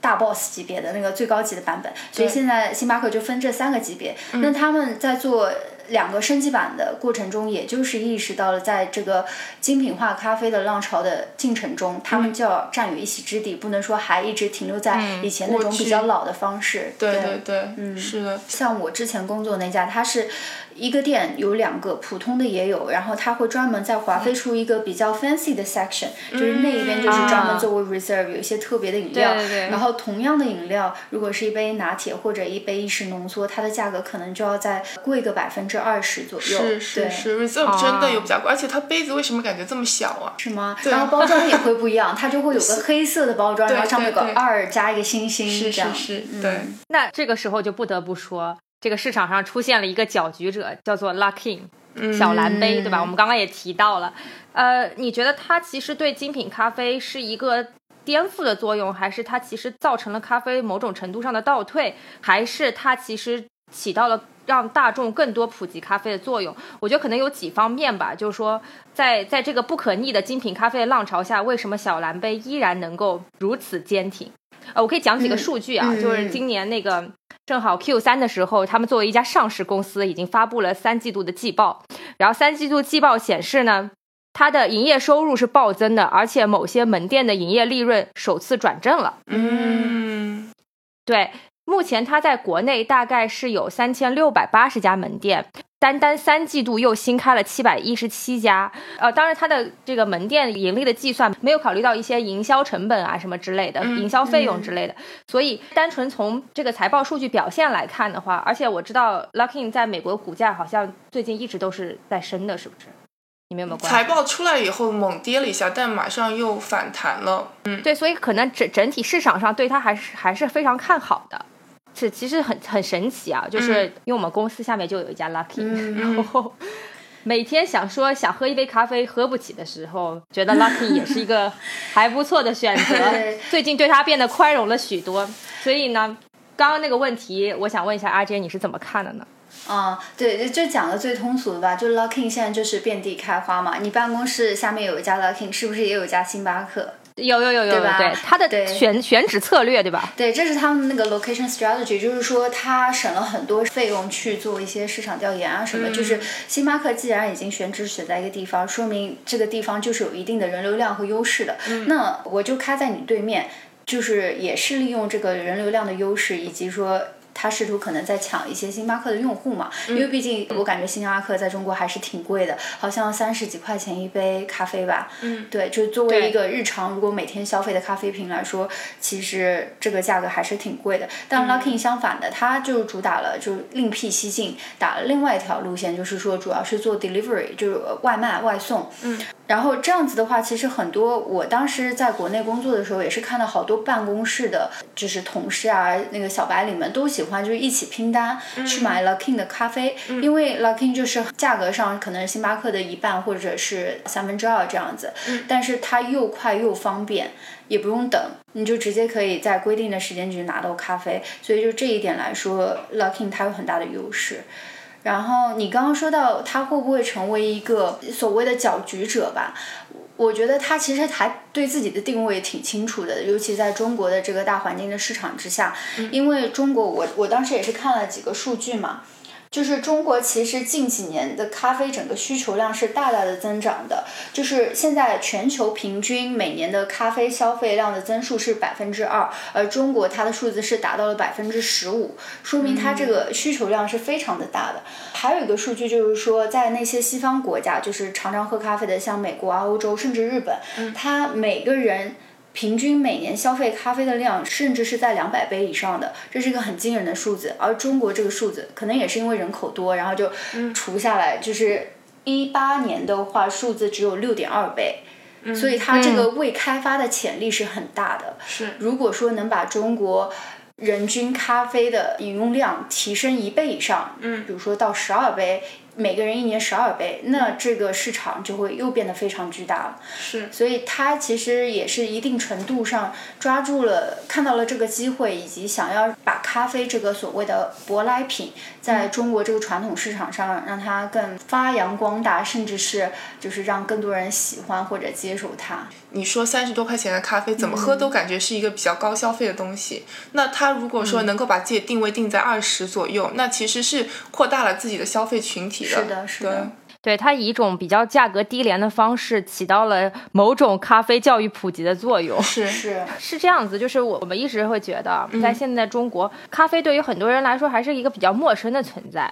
大 boss 级别的那个最高级的版本，所以现在星巴克就分这三个级别。那他们在做两个升级版的过程中，也就是意识到了在这个精品化咖啡的浪潮的进程中，他们就要占有一席之地，不能说还一直停留在以前那种比较老的方式。对对对对，嗯，是的，像我之前工作那家，它是一个店有两个，普通的也有，然后它会专门再划分出一个比较 fancy 的 section，、就是那一边就是专门作为 reserve，有一些特别的饮料。对对对然后同样的饮料，如果是一杯拿铁或者一杯意式浓缩，它的价格可能就要再贵个百分之二十左右。是是对是，Reserve 真的有比较贵，而且它杯子为什么感觉这么小啊？是吗？然后包装也会不一样，它就会有个黑色的包装，然后上面有个对对二加一个星星，是这样。是是，嗯对，那这个时候就不得不说，这个市场上出现了一个搅局者，叫做 Luckin 小蓝杯，对吧？我们刚刚也提到了。呃，你觉得它其实对精品咖啡是一个颠覆的作用，还是它其实造成了咖啡某种程度上的倒退，还是它其实起到了让大众更多普及咖啡的作用？我觉得可能有几方面吧，就是说，在在这个不可逆的精品咖啡的浪潮下，为什么小蓝杯依然能够如此坚挺？呃，我可以讲几个数据啊，嗯就是今年那个正好 Q 三的时候，他们作为一家上市公司，已经发布了三季度的季报，然后三季度季报显示呢。它的营业收入是暴增的，而且某些门店的营业利润首次转正了。嗯，对，目前它在国内大概是有三千六百八十家门店，单单三季度又新开了七百一十七家。呃，当然它的这个门店盈利的计算没有考虑到一些营销成本啊什么之类的，营销费用之类的。所以单纯从这个财报数据表现来看的话，而且我知道 Luckin 在美国股价好像最近一直都是在升的，是不是？你们有没有关？财报出来以后猛跌了一下，但马上又反弹了。嗯，对，所以可能整整体市场上对它还是还是非常看好的。是，其实很很神奇啊，就是因为我们公司下面就有一家 Lucky，、然后 [LAUGHS] 每天想说想喝一杯咖啡喝不起的时候，觉得 Lucky 也是一个 [LAUGHS] 还不错的选择。最近对它变得宽容了许多，所以呢，刚刚那个问题，我想问一下阿杰，你是怎么看的呢？啊、对，就就讲的最通俗的吧，就 Luckin 现在就是遍地开花嘛。你办公室下面有一家 Luckin，是不是也有一家星巴克？有有有有有，对吧对它的对选选址策略，对吧？对，这是他们那个 location strategy，就是说他省了很多费用去做一些市场调研啊什么。就是星巴克既然已经选址选在一个地方，说明这个地方就是有一定的人流量和优势的。那我就开在你对面，就是也是利用这个人流量的优势，以及说。他试图可能在抢一些星巴克的用户嘛，因为毕竟我感觉星巴克在中国还是挺贵的，好像三十几块钱一杯咖啡吧。嗯，对，就作为一个日常如果每天消费的咖啡瓶来说，其实这个价格还是挺贵的。但 Luckin 相反的，它就主打了就另辟蹊径，打了另外一条路线，就是说主要是做 delivery，就是外卖外送。嗯。然后这样子的话，其实很多我当时在国内工作的时候，也是看到好多办公室的，就是同事啊，那个小白领们都喜欢就是一起拼单、去买 Luckin 的咖啡，因为 Luckin 就是价格上可能星巴克的一半或者是三分之二这样子，但是它又快又方便，也不用等，你就直接可以在规定的时间去拿到咖啡，所以就这一点来说，Luckin 它有很大的优势。然后你刚刚说到他会不会成为一个所谓的搅局者吧？我觉得他其实还对自己的定位挺清楚的，尤其在中国的这个大环境的市场之下，因为中国我我当时也是看了几个数据嘛。就是中国其实近几年的咖啡整个需求量是大大的增长的，就是现在全球平均每年的咖啡消费量的增速是百分之二，而中国它的数字是达到了百分之十五，说明它这个需求量是非常的大的。还有一个数据就是说，在那些西方国家，就是常常喝咖啡的，像美国啊、欧洲，甚至日本，它每个人。平均每年消费咖啡的量，甚至是在两百杯以上的，这是一个很惊人的数字。而中国这个数字，可能也是因为人口多，然后就除下来，就是一八年的话，数字只有六点二杯，所以它这个未开发的潜力是很大的。是如果说能把中国人均咖啡的饮用量提升一倍以上，嗯，比如说到十二杯，每个人一年十二杯，那这个市场就会又变得非常巨大了。是，所以它其实也是一定程度上抓住了、看到了这个机会，以及想要把咖啡这个所谓的舶来品，在中国这个传统市场上让它更发扬光大，甚至是就是让更多人喜欢或者接受它。你说三十多块钱的咖啡怎么喝都感觉是一个比较高消费的东西。那他如果说能够把自己的定位定在二十左右，那其实是扩大了自己的消费群体的。是的，是的。对它以一种比较价格低廉的方式，起到了某种咖啡教育普及的作用。[LAUGHS] 是是是这样子，就是我我们一直会觉得，在现在中国，咖啡对于很多人来说还是一个比较陌生的存在。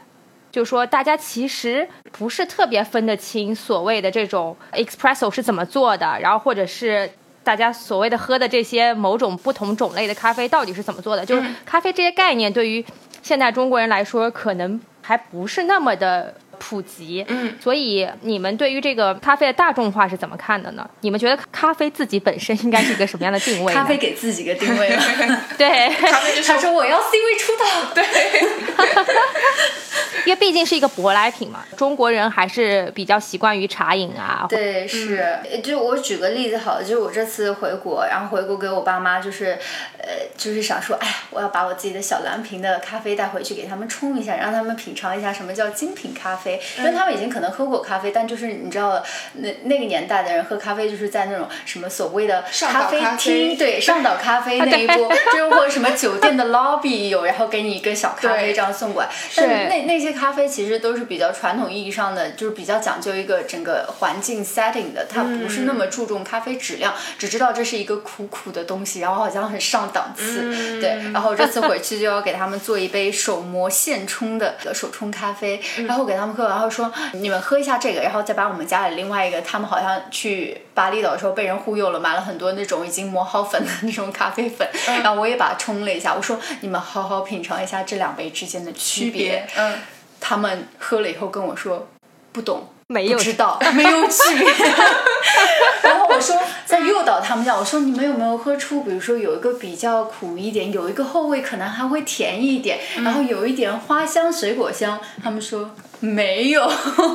就说大家其实不是特别分得清所谓的这种 espresso 是怎么做的，然后或者是大家所谓的喝的这些某种不同种类的咖啡到底是怎么做的。就是咖啡这些概念对于现在中国人来说，可能还不是那么的普及。嗯，所以你们对于这个咖啡的大众化是怎么看的呢？你们觉得咖啡自己本身应该是一个什么样的定位？咖啡给自己个定位了。[LAUGHS] 对，咖啡就是他说我要 C 位出道。[LAUGHS] 对，[LAUGHS] 因为毕竟是一个舶来品嘛，中国人还是比较习惯于茶饮啊。对，是，就我举个例子好了，就是我这次回国，然后回国给我爸妈，就是，呃，就是想说，哎呀，我要把我自己的小蓝瓶的咖啡带回去给他们冲一下，让他们品尝一下什么叫精品咖啡，因为他们已经可能喝过咖啡，但就是你知道，那那个年代的人喝咖啡就是在那种什么所谓的上咖啡岛咖啡厅，对，上岛咖啡那一波，就是或者什么酒店的 lobby 有，然后给你一个小咖啡这样送过来，但是那那些咖啡其实都是比较传统意义上的，就是比较讲究一个整个环境 setting 的，它不是那么注重咖啡质量，只知道这是一个苦苦的东西，然后好像很上档次，[LAUGHS] 对。然后这次回去就要给他们做一杯手磨现冲的手冲咖啡，然后给他们喝，然后说你们喝一下这个，然后再把我们家里另外一个，他们好像去巴厘岛的时候被人忽悠了，买了很多那种已经磨好粉的 [LAUGHS] 那种咖啡粉，然后我也把它冲了一下，我说你们好好品尝一下这两杯之间的区别。嗯，他们喝了以后跟我说不懂，没有不知道，[LAUGHS] 没有区别。[LAUGHS] 然后我说在诱导他们家，我说你们有没有喝出，比如说有一个比较苦一点，有一个后味可能还会甜一点，然后有一点花香、水果香。他们说没有，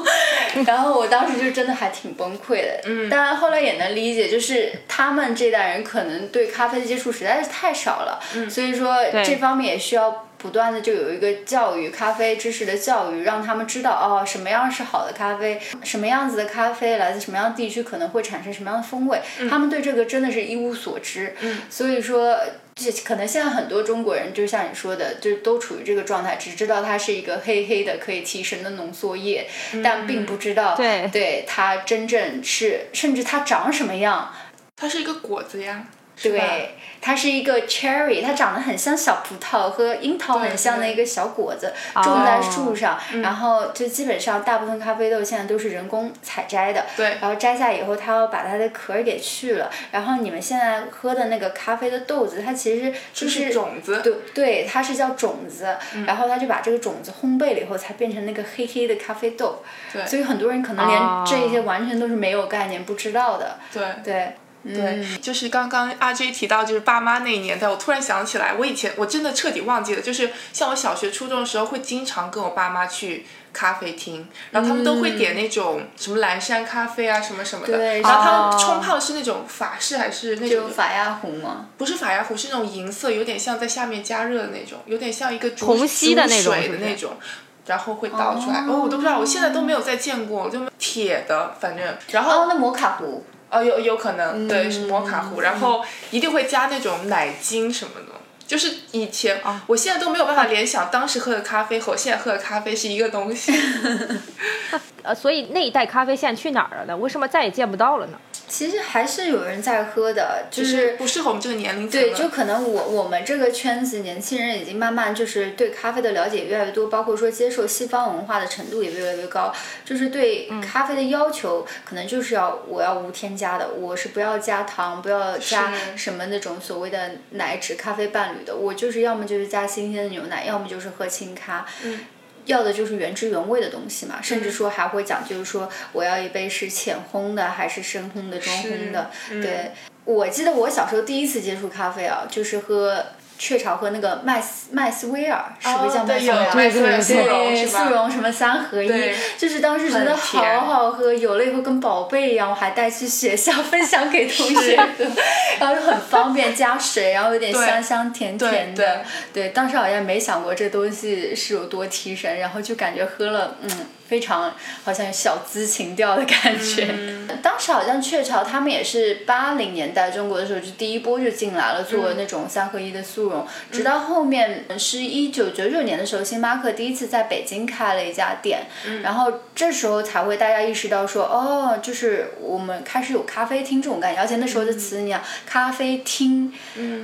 [LAUGHS] 然后我当时就真的还挺崩溃的。嗯，当然后来也能理解，就是他们这代人可能对咖啡的接触实在是太少了，嗯所以说这方面也需要。不断的就有一个教育咖啡知识的教育，让他们知道哦什么样是好的咖啡，什么样子的咖啡来自什么样的地区可能会产生什么样的风味，他们对这个真的是一无所知。所以说，这可能现在很多中国人就像你说的，就都处于这个状态，只知道它是一个黑黑的可以提神的浓缩液，但并不知道对对它真正是，甚至它长什么样。它是一个果子呀。对，它是一个 cherry，它长得很像小葡萄和樱桃很像的一个小果子，种在树上，然后就基本上大部分咖啡豆现在都是人工采摘的，对，然后摘下以后，它要把它的壳给去了，然后你们现在喝的那个咖啡的豆子，它其实就是种子，对对，它是叫种子，然后它就把这个种子烘焙了以后，才变成那个黑黑的咖啡豆，对，所以很多人可能连这些完全都是没有概念、不知道的，对对。对，就是刚刚阿 J 提到就是爸妈那一年代，我突然想起来，我以前我真的彻底忘记了，就是像我小学、初中的时候，会经常跟我爸妈去咖啡厅，然后他们都会点那种什么蓝山咖啡啊，什么什么的，然后他们冲泡是那种法式还是那种法压壶吗？不是法压壶，是那种银色，有点像在下面加热的那种，有点像一个煮虹吸的那种水的那种，然后会倒出来。哦，我都不知道，我现在都没有再见过，就铁的，反正。然后那摩卡壶。哦，有有可能，对，是摩卡壶，然后一定会加那种奶精什么的，就是以前，啊我现在都没有办法联想当时喝的咖啡和我现在喝的咖啡是一个东西。[LAUGHS] 呃，所以那一袋咖啡现在去哪儿了呢？为什么再也见不到了呢？其实还是有人在喝的，就是不适合我们这个年龄层。对，就可能我我们这个圈子年轻人已经慢慢就是对咖啡的了解越来越多，包括说接受西方文化的程度也越来越高，就是对咖啡的要求可能就是要我要无添加的，我是不要加糖，不要加什么那种所谓的奶脂咖啡伴侣的，我就是要么就是加新鲜的牛奶，要么就是喝清咖。嗯。要的就是原汁原味的东西嘛，甚至说还会讲就是说我要一杯是浅烘的还是深烘的中烘的。对，我记得我小时候第一次接触咖啡啊，就是喝。雀巢和那个麦斯麦斯威尔是不是叫麦斯威尔？对对对，速溶什么三合一，就是当时觉得好好喝，有了以后跟宝贝一样，我还带去学校 [LAUGHS] 分享给同学喝，然后就很方便加水，然后有点香香甜甜的。对，当时好像没想过这东西是有多提神，然后就感觉喝了，嗯。非常好像小资情调的感觉。当时好像雀巢他们也是八零年代中国的时候就第一波就进来了做那种三合一的速溶，直到后面是一九九九年的时候，星巴克第一次在北京开了一家店，然后这时候才会大家意识到说，哦，就是我们开始有咖啡厅这种概念，而且那时候的词你讲咖啡厅，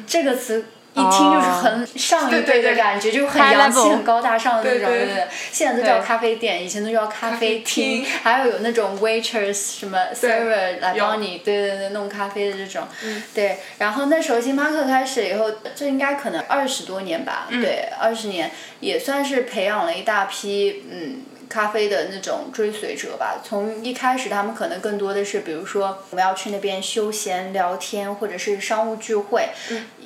这个词。一听就是很上一辈的感觉，就很洋气、很高大上的那种。对对。对，现在都叫咖啡店，以前都叫咖啡厅，还要有那种 waitress 什么 server 来帮你，对对对，弄咖啡的这种。对，然后那时候星巴克开始以后，这应该可能二十多年吧，对，二十年也算是培养了一大批嗯。咖啡的那种追随者吧，从一开始他们可能更多的是，比如说我们要去那边休闲聊天，或者是商务聚会，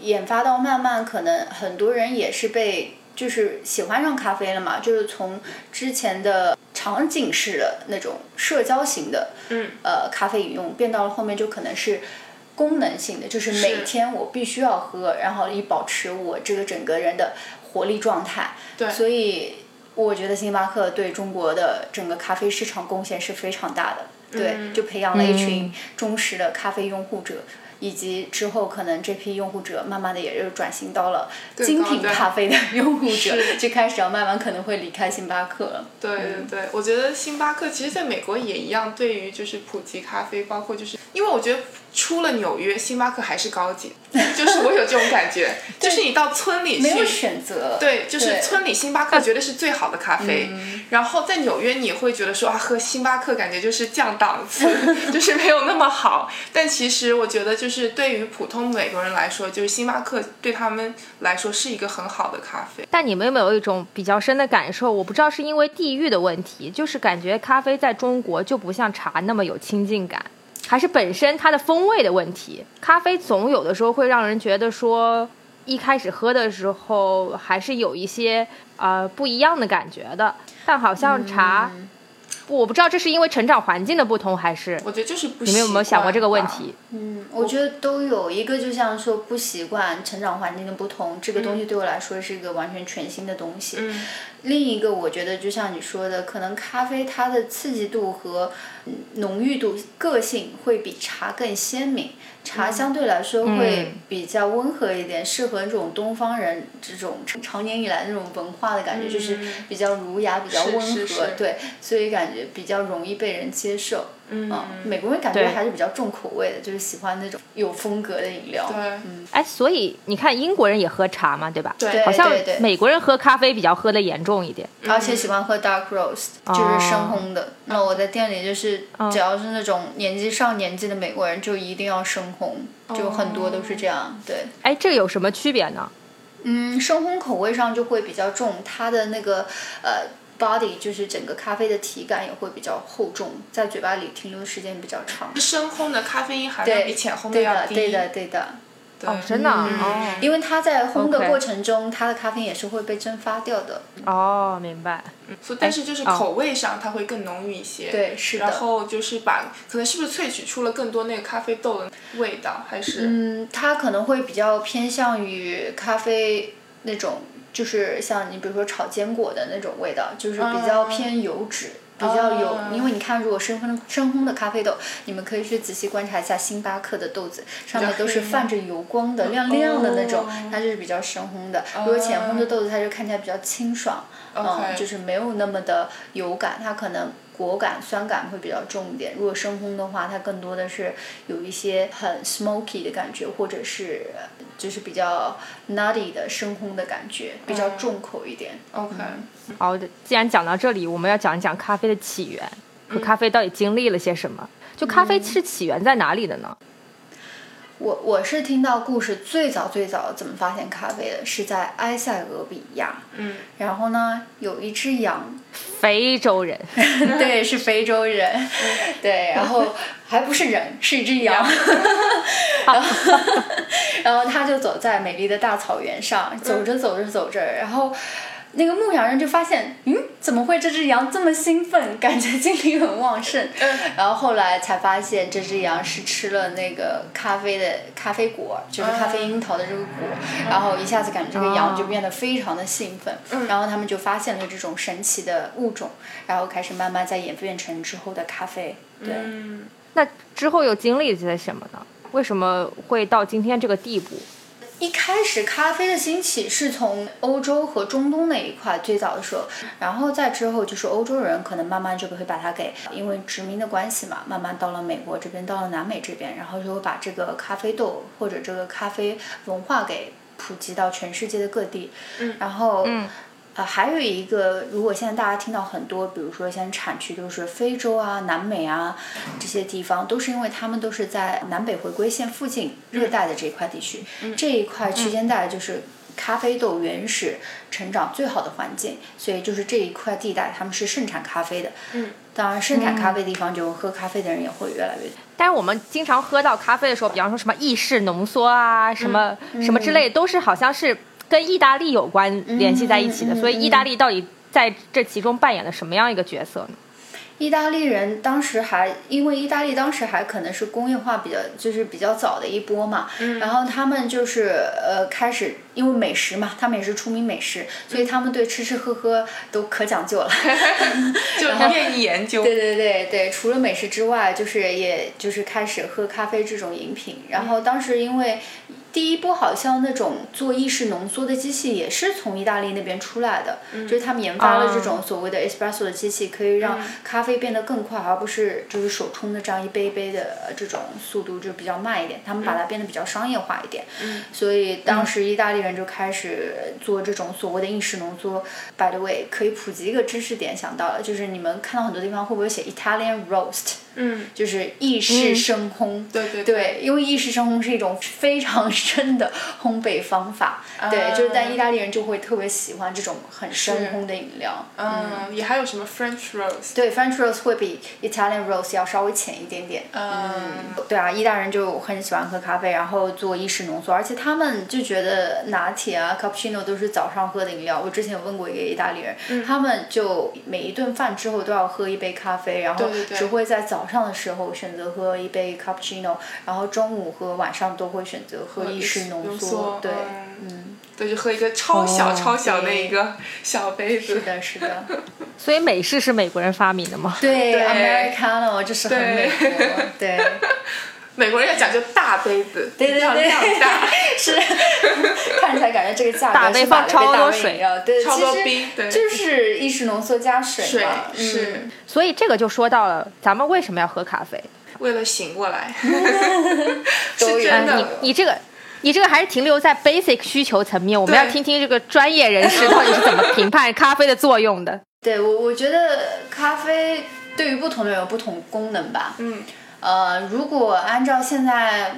研发到慢慢可能很多人也是被就是喜欢上咖啡了嘛，就是从之前的场景式的那种社交型的，嗯呃，咖啡饮用变到了后面就可能是功能性的，就是每天我必须要喝，然后以保持我这个整个人的活力状态。对，所以。我觉得星巴克对中国的整个咖啡市场贡献是非常大的，对，就培养了一群忠实的咖啡拥护者。以及之后可能这批拥护者慢慢的也就转型到了精品咖啡的 [LAUGHS] 拥护者，就开始要慢慢可能会离开星巴克了。对对对，我觉得星巴克其实在美国也一样，对于就是普及咖啡，包括就是因为我觉得出了纽约，星巴克还是高级，就是我有这种感觉，[LAUGHS] 就是你到村里去没有选择，对，就是村里星巴克绝对是最好的咖啡，然后在纽约你会觉得说啊喝星巴克感觉就是降档次，[LAUGHS] 就是没有那么好，但其实我觉得。就是对于普通美国人来说，就是星巴克对他们来说是一个很好的咖啡。但你们有没有一种比较深的感受？我不知道是因为地域的问题，就是感觉咖啡在中国就不像茶那么有亲近感，还是本身它的风味的问题？咖啡总有的时候会让人觉得说，一开始喝的时候还是有一些呃不一样的感觉的，但好像茶。我不知道这是因为成长环境的不同，还是我觉得就是不。你们有没有想过这个问题？嗯，我觉得都有一个，就像说不习惯成长环境的不同，这个东西对我来说是一个完全全新的东西。嗯。另一个，我觉得就像你说的，可能咖啡它的刺激度和浓郁度、个性会比茶更鲜明。茶相对来说会比较温和一点，适合这种东方人这种长年以来那种文化的感觉，就是比较儒雅、比较温和，对，所以感觉比较容易被人接受。嗯，美国人感觉还是比较重口味的，就是喜欢那种有风格的饮料。对，嗯，哎，所以你看英国人也喝茶嘛，对吧？对，好像美国人喝咖啡比较喝的严重一点，而且喜欢喝 dark roast，就是深烘的。那我在店里就是，只要是那种年纪上年纪的美国人，就一定要深烘，就很多都是这样。对，哎，这有什么区别呢？嗯，深烘口味上就会比较重，它的那个呃。Body 就是整个咖啡的体感也会比较厚重，在嘴巴里停留的时间比较长。深烘的咖啡因含量比浅烘的要低。对的，对的，对的。哦，真的哦。因为它在烘的过程中，它的咖啡因也是会被蒸发掉的。哦，明白。嗯，但是就是口味上它会更浓郁一些。对，是的。然后就是把，可能是不是萃取出了更多那个咖啡豆的味道，还是？嗯，它可能会比较偏向于咖啡那种。就是像你比如说炒坚果的那种味道，就是比较偏油脂，比较油。因为你看，如果深烘深烘的咖啡豆，你们可以去仔细观察一下星巴克的豆子，上面都是泛着油光的、亮亮的那种，它就是比较深烘的。如果浅烘的豆子，它就看起来比较清爽，嗯，就是没有那么的油感，它可能。果感、酸感会比较重一点。如果深烘的话，它更多的是有一些很 smoky 的感觉，或者是就是比较 nutty 的深烘的感觉，比较重口一点。OK。好的，既然讲到这里，我们要讲一讲咖啡的起源和咖啡到底经历了些什么。就咖啡是起源在哪里的呢？我我是听到故事，最早最早怎么发现咖啡的，是在埃塞俄比亚。嗯。然后呢，有一只羊。非洲人。[LAUGHS] 对，是非洲人。对，然后还不是人，是一只羊。[LAUGHS] 然后，然后他就走在美丽的大草原上，走着走着走着，然后。那个牧羊人就发现，嗯，怎么会这只羊这么兴奋，感觉精力很旺盛。然后后来才发现，这只羊是吃了那个咖啡的咖啡果，就是咖啡樱桃的这个果，然后一下子感觉这个羊就变得非常的兴奋。然后他们就发现了这种神奇的物种，然后开始慢慢在演变成之后的咖啡。对。那之后又经历了些什么呢？为什么会到今天这个地步？一开始咖啡的兴起是从欧洲和中东那一块最早的时候，然后再之后就是欧洲人可能慢慢就会把它给，因为殖民的关系嘛，慢慢到了美国这边，到了南美这边，然后就会把这个咖啡豆或者这个咖啡文化给普及到全世界的各地，然后。呃，还有一个，如果现在大家听到很多，比如说像产区都是非洲啊、南美啊这些地方，都是因为他们都是在南北回归线附近热带的这一块地区，这一块区间带就是咖啡豆原始成长最好的环境，所以就是这一块地带他们是盛产咖啡的。嗯，当然盛产咖啡的地方就喝咖啡的人也会越来越多。但是我们经常喝到咖啡的时候，比方说什么意式浓缩啊，什么什么之类，都是好像是。跟意大利有关联系在一起的，所以意大利到底在这其中扮演了什么样一个角色呢？意大利人当时还因为意大利当时还可能是工业化比较就是比较早的一波嘛，然后他们就是呃开始因为美食嘛，他们也是出名美食，所以他们对吃吃喝喝都可讲究了 [LAUGHS] [LAUGHS] 就愿意研究。对对对对，除了美食之外，就是也就是开始喝咖啡这种饮品，然后当时因为。第一波好像那种做意式浓缩的机器也是从意大利那边出来的，就是他们研发了这种所谓的 espresso 的机器，可以让咖啡变得更快，而不是就是手冲的这样一杯一杯的这种速度就比较慢一点。他们把它变得比较商业化一点，所以当时意大利人就开始做这种所谓的意式浓缩。By the way，可以普及一个知识点，想到了就是你们看到很多地方会不会写 Italian roast？嗯，就是意式深烘。对对对，因为意式深烘是一种非常深的烘焙方法。对，就是但意大利人就会特别喜欢这种很深烘的饮料。嗯，也还有什么 French Rose。对，French Rose 会比 Italian Rose 要稍微浅一点点。嗯，对啊，意大利人就很喜欢喝咖啡，然后做意式浓缩，而且他们就觉得拿铁啊、cappuccino 都是早上喝的饮料。我之前有问过一个意大利人，他们就每一顿饭之后都要喝一杯咖啡，然后只会在早上的时候选择喝一杯 cappuccino，然后中午和晚上都会选择喝意式浓缩。对，嗯，对，就喝一个超小超小的一个小杯子。是的，是的。[LAUGHS] 所以美式是美国人发明的吗？对，Americano 就是很美国。对。美国人要讲究大杯子，对对对，量大，[LAUGHS] 是，[LAUGHS] 看起来感觉这个价格大杯放超多水，对，超多冰，对，就是意式浓缩加水嘛，是。所以这个就说到了，咱们为什么要喝咖啡？为了醒过来。[LAUGHS] 是真的，你你这个，你这个还是停留在 basic 需求层面，我们要听听这个专业人士到底是怎么评判咖啡的作用的。对我，我觉得咖啡对于不同的人有不同功能吧。嗯。呃，如果按照现在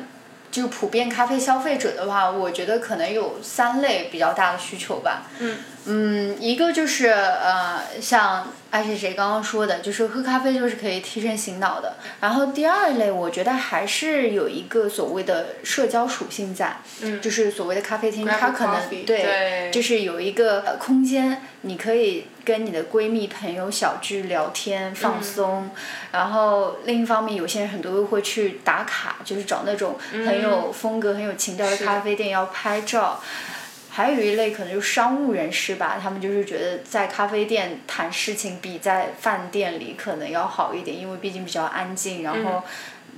就普遍咖啡消费者的话，我觉得可能有三类比较大的需求吧。嗯嗯，一个就是呃，像爱谁谁刚刚说的，就是喝咖啡就是可以提神醒脑的。然后第二类，我觉得还是有一个所谓的社交属性在，嗯，就是所谓的咖啡厅，它可能对，就是有一个空间，你可以。跟你的闺蜜朋友小聚聊天放松，然后另一方面，有些人很多会去打卡，就是找那种很有风格、很有情调的咖啡店要拍照。还有一类可能就是商务人士吧，他们就是觉得在咖啡店谈事情比在饭店里可能要好一点，因为毕竟比较安静，然后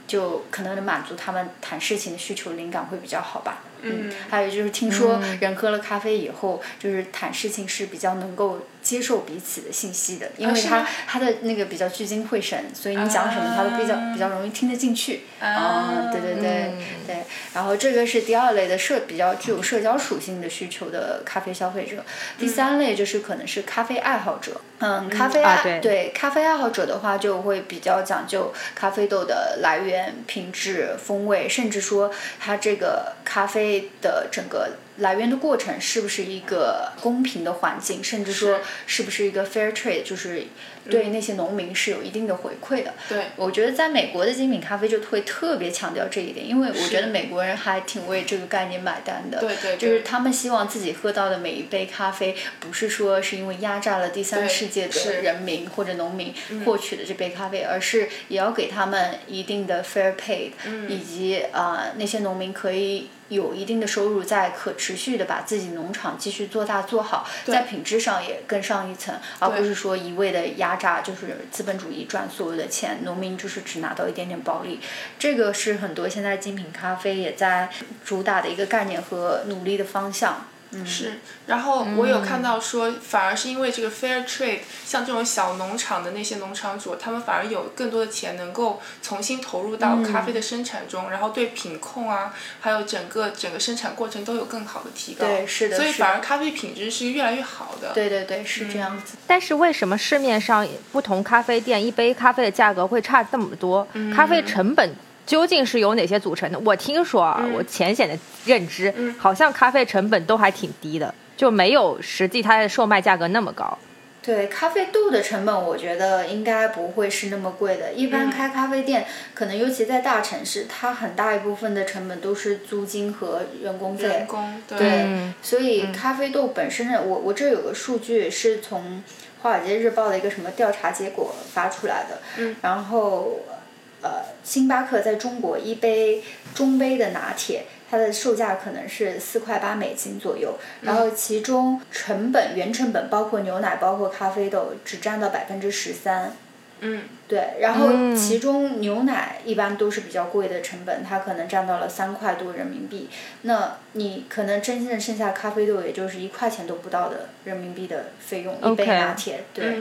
就可能能满足他们谈事情的需求，灵感会比较好吧。嗯，还有就是听说人喝了咖啡以后，就是谈事情是比较能够接受彼此的信息的，因为他他的那个比较聚精会神，所以你讲什么他都比较比较容易听得进去。啊，对对对对。然后这个是第二类的社比较具有社交属性的需求的咖啡消费者。第三类就是可能是咖啡爱好者。嗯，咖啡爱对咖啡爱好者的话就会比较讲究咖啡豆的来源、品质、风味，甚至说它这个咖啡。的整个来源的过程是不是一个公平的环境，甚至说是不是一个 fair trade，就是对那些农民是有一定的回馈的。对，我觉得在美国的精品咖啡就会特别强调这一点，因为我觉得美国人还挺为这个概念买单的。对对，就是他们希望自己喝到的每一杯咖啡，不是说是因为压榨了第三世界的人民或者农民获取的这杯咖啡，而是也要给他们一定的 fair pay，以及啊那些农民可以。有一定的收入，在可持续的把自己农场继续做大做好，在品质上也更上一层，而不是说一味的压榨，就是资本主义赚所有的钱，农民就是只拿到一点点暴利。这个是很多现在精品咖啡也在主打的一个概念和努力的方向。是，然后我有看到说，反而是因为这个 fair trade，像这种小农场的那些农场主，他们反而有更多的钱能够重新投入到咖啡的生产中，然后对品控啊，还有整个整个生产过程都有更好的提高。对，是的。所以反而咖啡品质是越来越好的。对对对，是这样子。但是为什么市面上不同咖啡店一杯咖啡的价格会差这么多？咖啡成本？究竟是由哪些组成的？我听说啊，我浅显的认知，好像咖啡成本都还挺低的，就没有实际它的售卖价格那么高。对，咖啡豆的成本，我觉得应该不会是那么贵的。一般开咖啡店，可能尤其在大城市，它很大一部分的成本都是租金和人工费。人工对。所以咖啡豆本身的，我我这有个数据是从《华尔街日报》的一个什么调查结果发出来的。嗯。然后。呃，星巴克在中国一杯中杯的拿铁，它的售价可能是四块八美金左右，然后其中成本原成本包括牛奶、包括咖啡豆，只占到百分之十三。嗯。对，然后其中牛奶一般都是比较贵的成本，它可能占到了三块多人民币。那你可能真正剩下咖啡豆，也就是一块钱都不到的人民币的费用，一杯拿铁。对。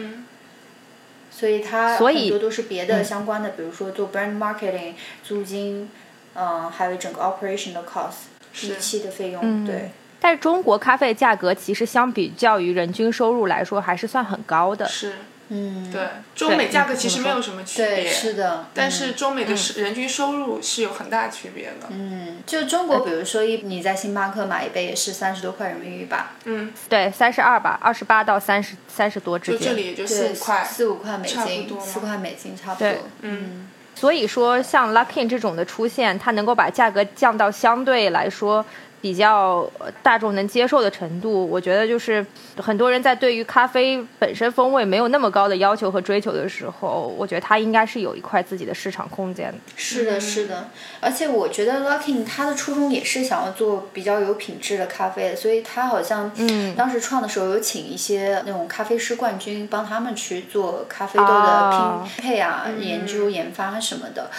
所以它很多都是别的相关的，比如说做 brand marketing、租金，嗯，还有整个 operation 的 cost、一期的费用，对。但是中国咖啡价格其实相比较于人均收入来说，还是算很高的。是。嗯，对，中美价格其实没有什么区对，别，是的。但是中美的是人均收入是有很大区别的。嗯，就中国，比如说一你在星巴克买一杯也是三十多块人民币吧？嗯，对，三十二吧，二十八到三十三十多之间。就这里也就四，五块，四五块美金，四块美金差不对多。嗯，所以说，像 Luckin 这种的出现，它能够把价格降到相对来说比较呃大众能接受的程度。我觉得就是很多人在对于咖啡本身风味没有那么高的要求和追求的时候，我觉得它应该是有一块自己的市场空间的。是的，是的，而且我觉得 Luckin 它的初衷也是想要做比较有品质的咖啡，所以他好像嗯当时创的时候有请一些那种咖啡师冠军帮他们去做咖啡豆的啊拼配啊、研究、研发什么的。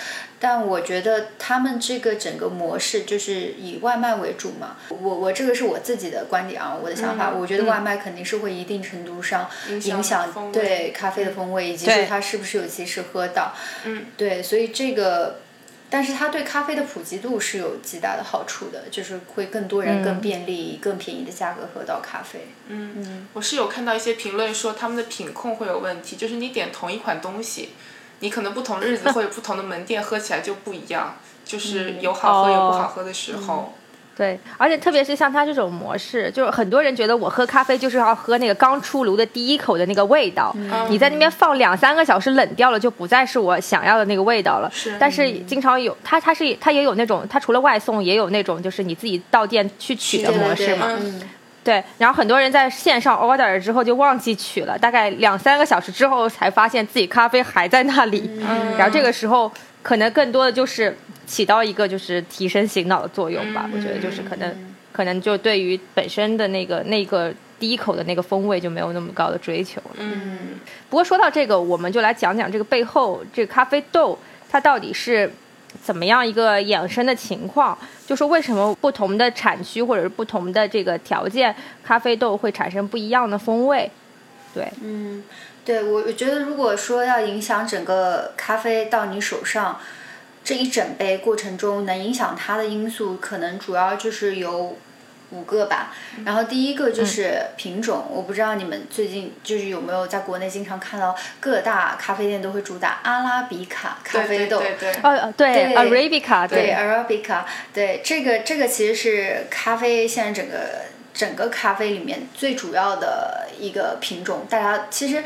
但我觉得他们这个整个模式就是以外卖为主嘛，我我这个是我自己的观点啊，我的想法，我觉得外卖肯定是会一定程度上影响对咖啡的风味，以及说它是不是有及时喝到。嗯，对，所以这个。但是它对咖啡的普及度是有极大的好处的，就是会更多人更便利、以更便宜的价格喝到咖啡。嗯嗯，我是有看到一些评论说他们的品控会有问题，就是你点同一款东西，你可能不同日子或者不同的门店喝起来就不一样，就是有好喝有不好喝的时候。对，而且特别是像它这种模式，就是很多人觉得我喝咖啡就是要喝那个刚出炉的第一口的那个味道，你在那边放两三个小时冷掉了，就不再是我想要的那个味道了。是但是经常有它，它是它也有那种，它除了外送，也有那种就是你自己到店去取的对对对，模式嘛。嗯，对，然后很多人在线上 order 之后就忘记取了，大概两三个小时之后才发现自己咖啡还在那里，嗯然后这个时候可能更多的就是起到一个就是提神醒脑的作用吧。我觉得就是可能可能就对于本身的那个那个第一口的那个风味就没有那么高的追求了。嗯，不过说到这个，我们就来讲讲这个背后这个咖啡豆它到底是怎么样一个衍生的情况，就是为什么不同的产区或者是不同的这个条件，咖啡豆会产生不一样的风味。对，嗯，对我我觉得如果说要影响整个咖啡到你手上这一整杯过程中能影响它的因素，可能主要就是由五个吧。然后第一个就是品种，我不知道你们最近就是有没有在国内经常看到各大咖啡店都会主打阿拉比卡咖啡豆。对对对，呃，对对 Arabica，对 Arabica，对这个这个其实是咖啡现在整个整个咖啡里面最主要的一个品种，大家其实。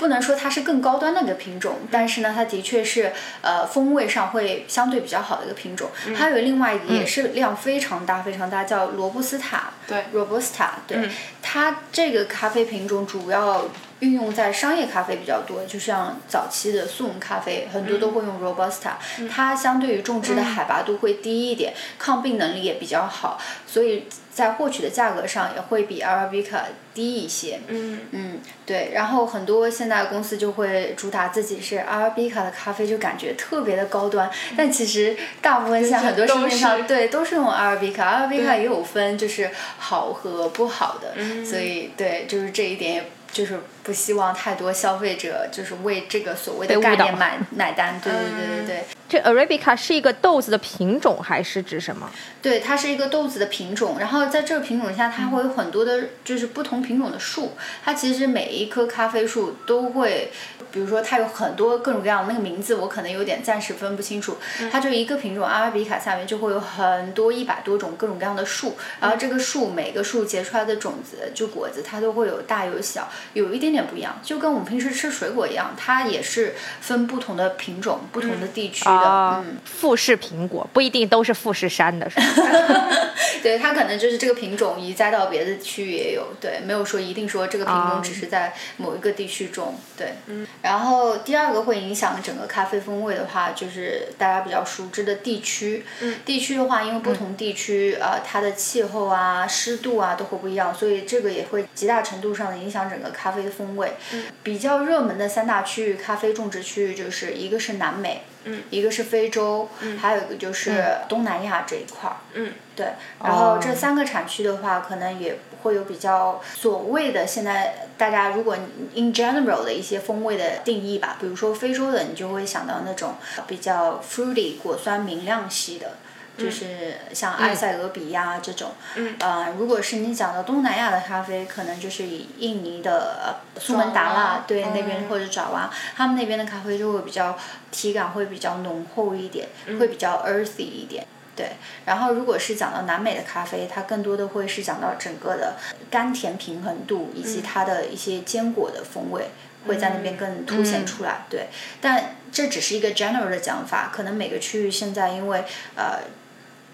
不能说它是更高端的一个品种，但是呢，它的确是呃风味上会相对比较好的一个品种。还有另外一个也是量非常大非常大，叫罗布斯塔。对罗布斯塔对，嗯它这个咖啡品种主要运用在商业咖啡比较多，就像早期的速溶咖啡，很多都会用 Robusta，、它相对于种植的海拔度会低一点，抗病能力也比较好，所以在获取的价格上也会比 Arabica 低一些。嗯，嗯，对，然后很多现在公司就会主打自己是 Arabica 的咖啡，就感觉特别的高端，但其实大部分现在很多市面上是。对都是用 Arabica，Arabica 对。也有分就是好和不好的，嗯。所以对，就是这一点也。就是不希望太多消费者就是为这个所谓的概念买买单，对对对对对。这 Arabica 是一个豆子的品种还是指什么？对，它是一个豆子的品种，然后在这个品种下，它会有很多的，就是不同品种的树。它其实每一棵咖啡树都会，比如说它有很多各种各样的那个名字，我可能有点暂时分不清楚。它就一个品种阿拉比卡下面就会有很多一百多种各种各样的树，然后这个树每个树结出来的种子就果子，它都会有大有小，有一点点不一样，就跟我们平时吃水果一样，它也是分不同的品种、不同的地区嗯，富士苹果不一定都是富士山的，是吧？[LAUGHS] 对，它可能就是这个品种移栽到别的区域也有，对，没有说一定说这个品种只是在某一个地区种，对。嗯然后第二个会影响整个咖啡风味的话，就是大家比较熟知的地区。地区的话，因为不同地区呃它的气候啊、湿度啊都会不一样，所以这个也会极大程度上的影响整个咖啡的风味。比较热门的三大区域咖啡种植区域就是一个是南美。一个是非洲，还有一个就是东南亚这一块儿。嗯，对。然后这三个产区的话，可能也会有比较所谓的现在大家如果 in general 的一些风味的定义吧，比如说非洲的，你就会想到那种比较 fruity 果酸明亮系的。就是像埃塞俄比亚这种。嗯。呃，如果是你讲到东南亚的咖啡，可能就是以印尼的苏门答腊对那边或者爪哇，他们那边的咖啡就会比较体感会比较浓厚一点，会比较 earthy 一点。对，然后如果是讲到南美的咖啡，它更多的会是讲到整个的甘甜平衡度以及它的一些坚果的风味会在那边更凸显出来。对，但这只是一个 general 的讲法，可能每个区域现在因为呃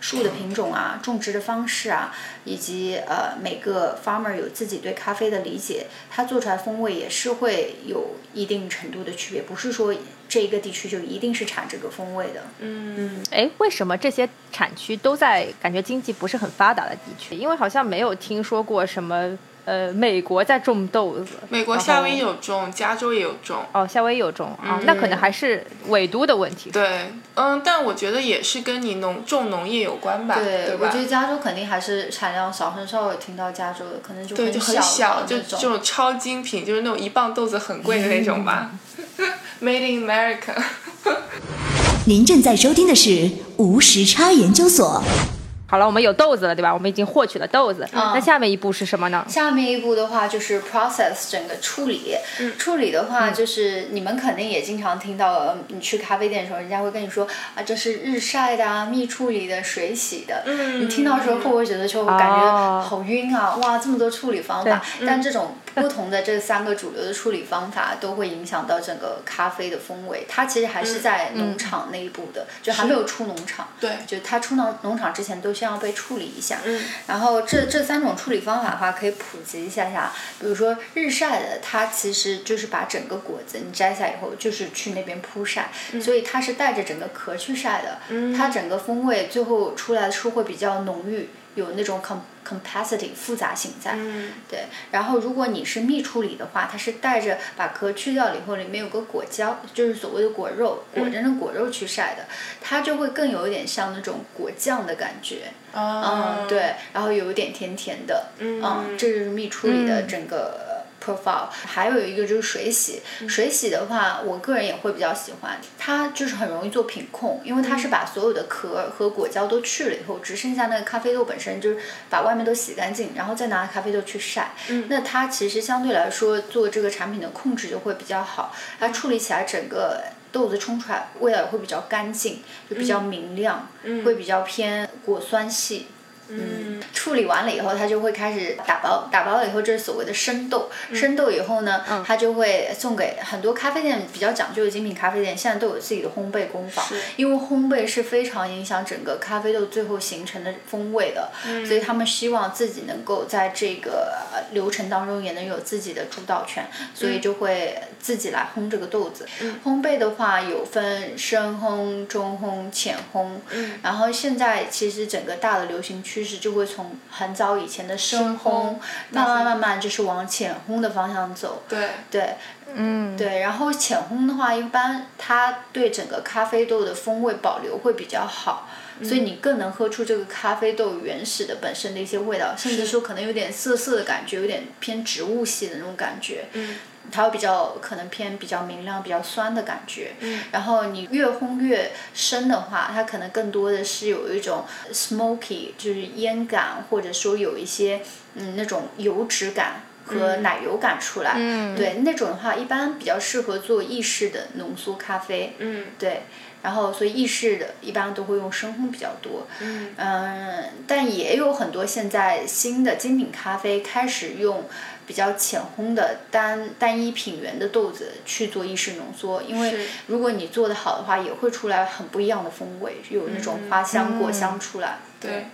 树的品种啊、种植的方式啊，以及呃每个 farmer 有自己对咖啡的理解，它做出来风味也是会有一定程度的区别，不是说。这一个地区就一定是产这个风味的。嗯，哎，为什么这些产区都在感觉经济不是很发达的地区？因为好像没有听说过什么。呃，美国在种豆子，美国夏威夷有种，加州也有种。哦，夏威夷有种啊，那可能还是纬度的问题。对，嗯，但我觉得也是跟你农种农业有关吧。对，我觉得加州肯定还是产量少，很少有听到加州的，可能就对，就很小，就这种超精品，就是那种一磅豆子很贵的那种吧。[LAUGHS] Made in America。您正在收听的是无时差研究所。好了，我们有豆子了，对吧？我们已经获取了豆子。那下面一步是什么呢？下面一步的话就是 process 整个处理。处理的话，就是你们肯定也经常听到，你去咖啡店的时候，人家会跟你说啊，这是日晒的啊，蜜处理的，水洗的。你听到时候会不会觉得就感觉好晕啊？哇，这么多处理方法。但这种不同的这三个主流的处理方法，都会影响到整个咖啡的风味。它其实还是在农场内部的，就还没有出农场。对。就它出到农场之前都。先要被处理一下，然后这这三种处理方法的话，可以普及一下下。比如说日晒的，它其实就是把整个果子你摘下以后，就是去那边铺晒，所以它是带着整个壳去晒的，它整个风味最后出来的时候会比较浓郁。有那种 com complexity 复杂性在，对。然后如果你是蜜处理的话，它是带着把壳去掉了以后，里面有个果胶，就是所谓的果肉，果真的果肉去晒的，它就会更有一点像那种果酱的感觉。嗯，对。然后有一点甜甜的，嗯，这就是蜜处理的整个。Profile 还有一个就是水洗，水洗的话，我个人也会比较喜欢，它就是很容易做品控，因为它是把所有的壳和果胶都去了以后，只剩下那个咖啡豆本身，就是把外面都洗干净，然后再拿咖啡豆去晒。嗯，那它其实相对来说做这个产品的控制就会比较好，它处理起来整个豆子冲出来味道也会比较干净，就比较明亮，会比较偏果酸系。嗯，处理完了以后，它就会开始打包。打包了以后，这是所谓的生豆。生豆以后呢，它就会送给很多咖啡店比较讲究的精品咖啡店，现在都有自己的烘焙工坊。因为烘焙是非常影响整个咖啡豆最后形成的风味的，所以他们希望自己能够在这个流程当中也能有自己的主导权，所以就会自己来烘这个豆子。烘焙的话有分深烘、中烘、浅烘。然后现在其实整个大的流行趋势就会从很早以前的深烘，慢慢慢慢就是往浅烘的方向走。对对，嗯，对。然后浅烘的话，一般它对整个咖啡豆的风味保留会比较好，所以你更能喝出这个咖啡豆原始的本身的一些味道，甚至说可能有点涩涩的感觉，有点偏植物系的那种感觉。嗯。它会比较可能偏比较明亮、比较酸的感觉。嗯。然后你越烘越深的话，它可能更多的是有一种 smoky，就是烟感，或者说有一些嗯那种油脂感和奶油感出来。嗯。对那种的话，一般比较适合做意式的浓缩咖啡。嗯。对。然后，所以意式的一般都会用深烘比较多。嗯。嗯，但也有很多现在新的精品咖啡开始用。比较浅烘的单单一品源的豆子去做意式浓缩，因为如果你做的好的话，也会出来很不一样的风味，有那种花香果香出来。对。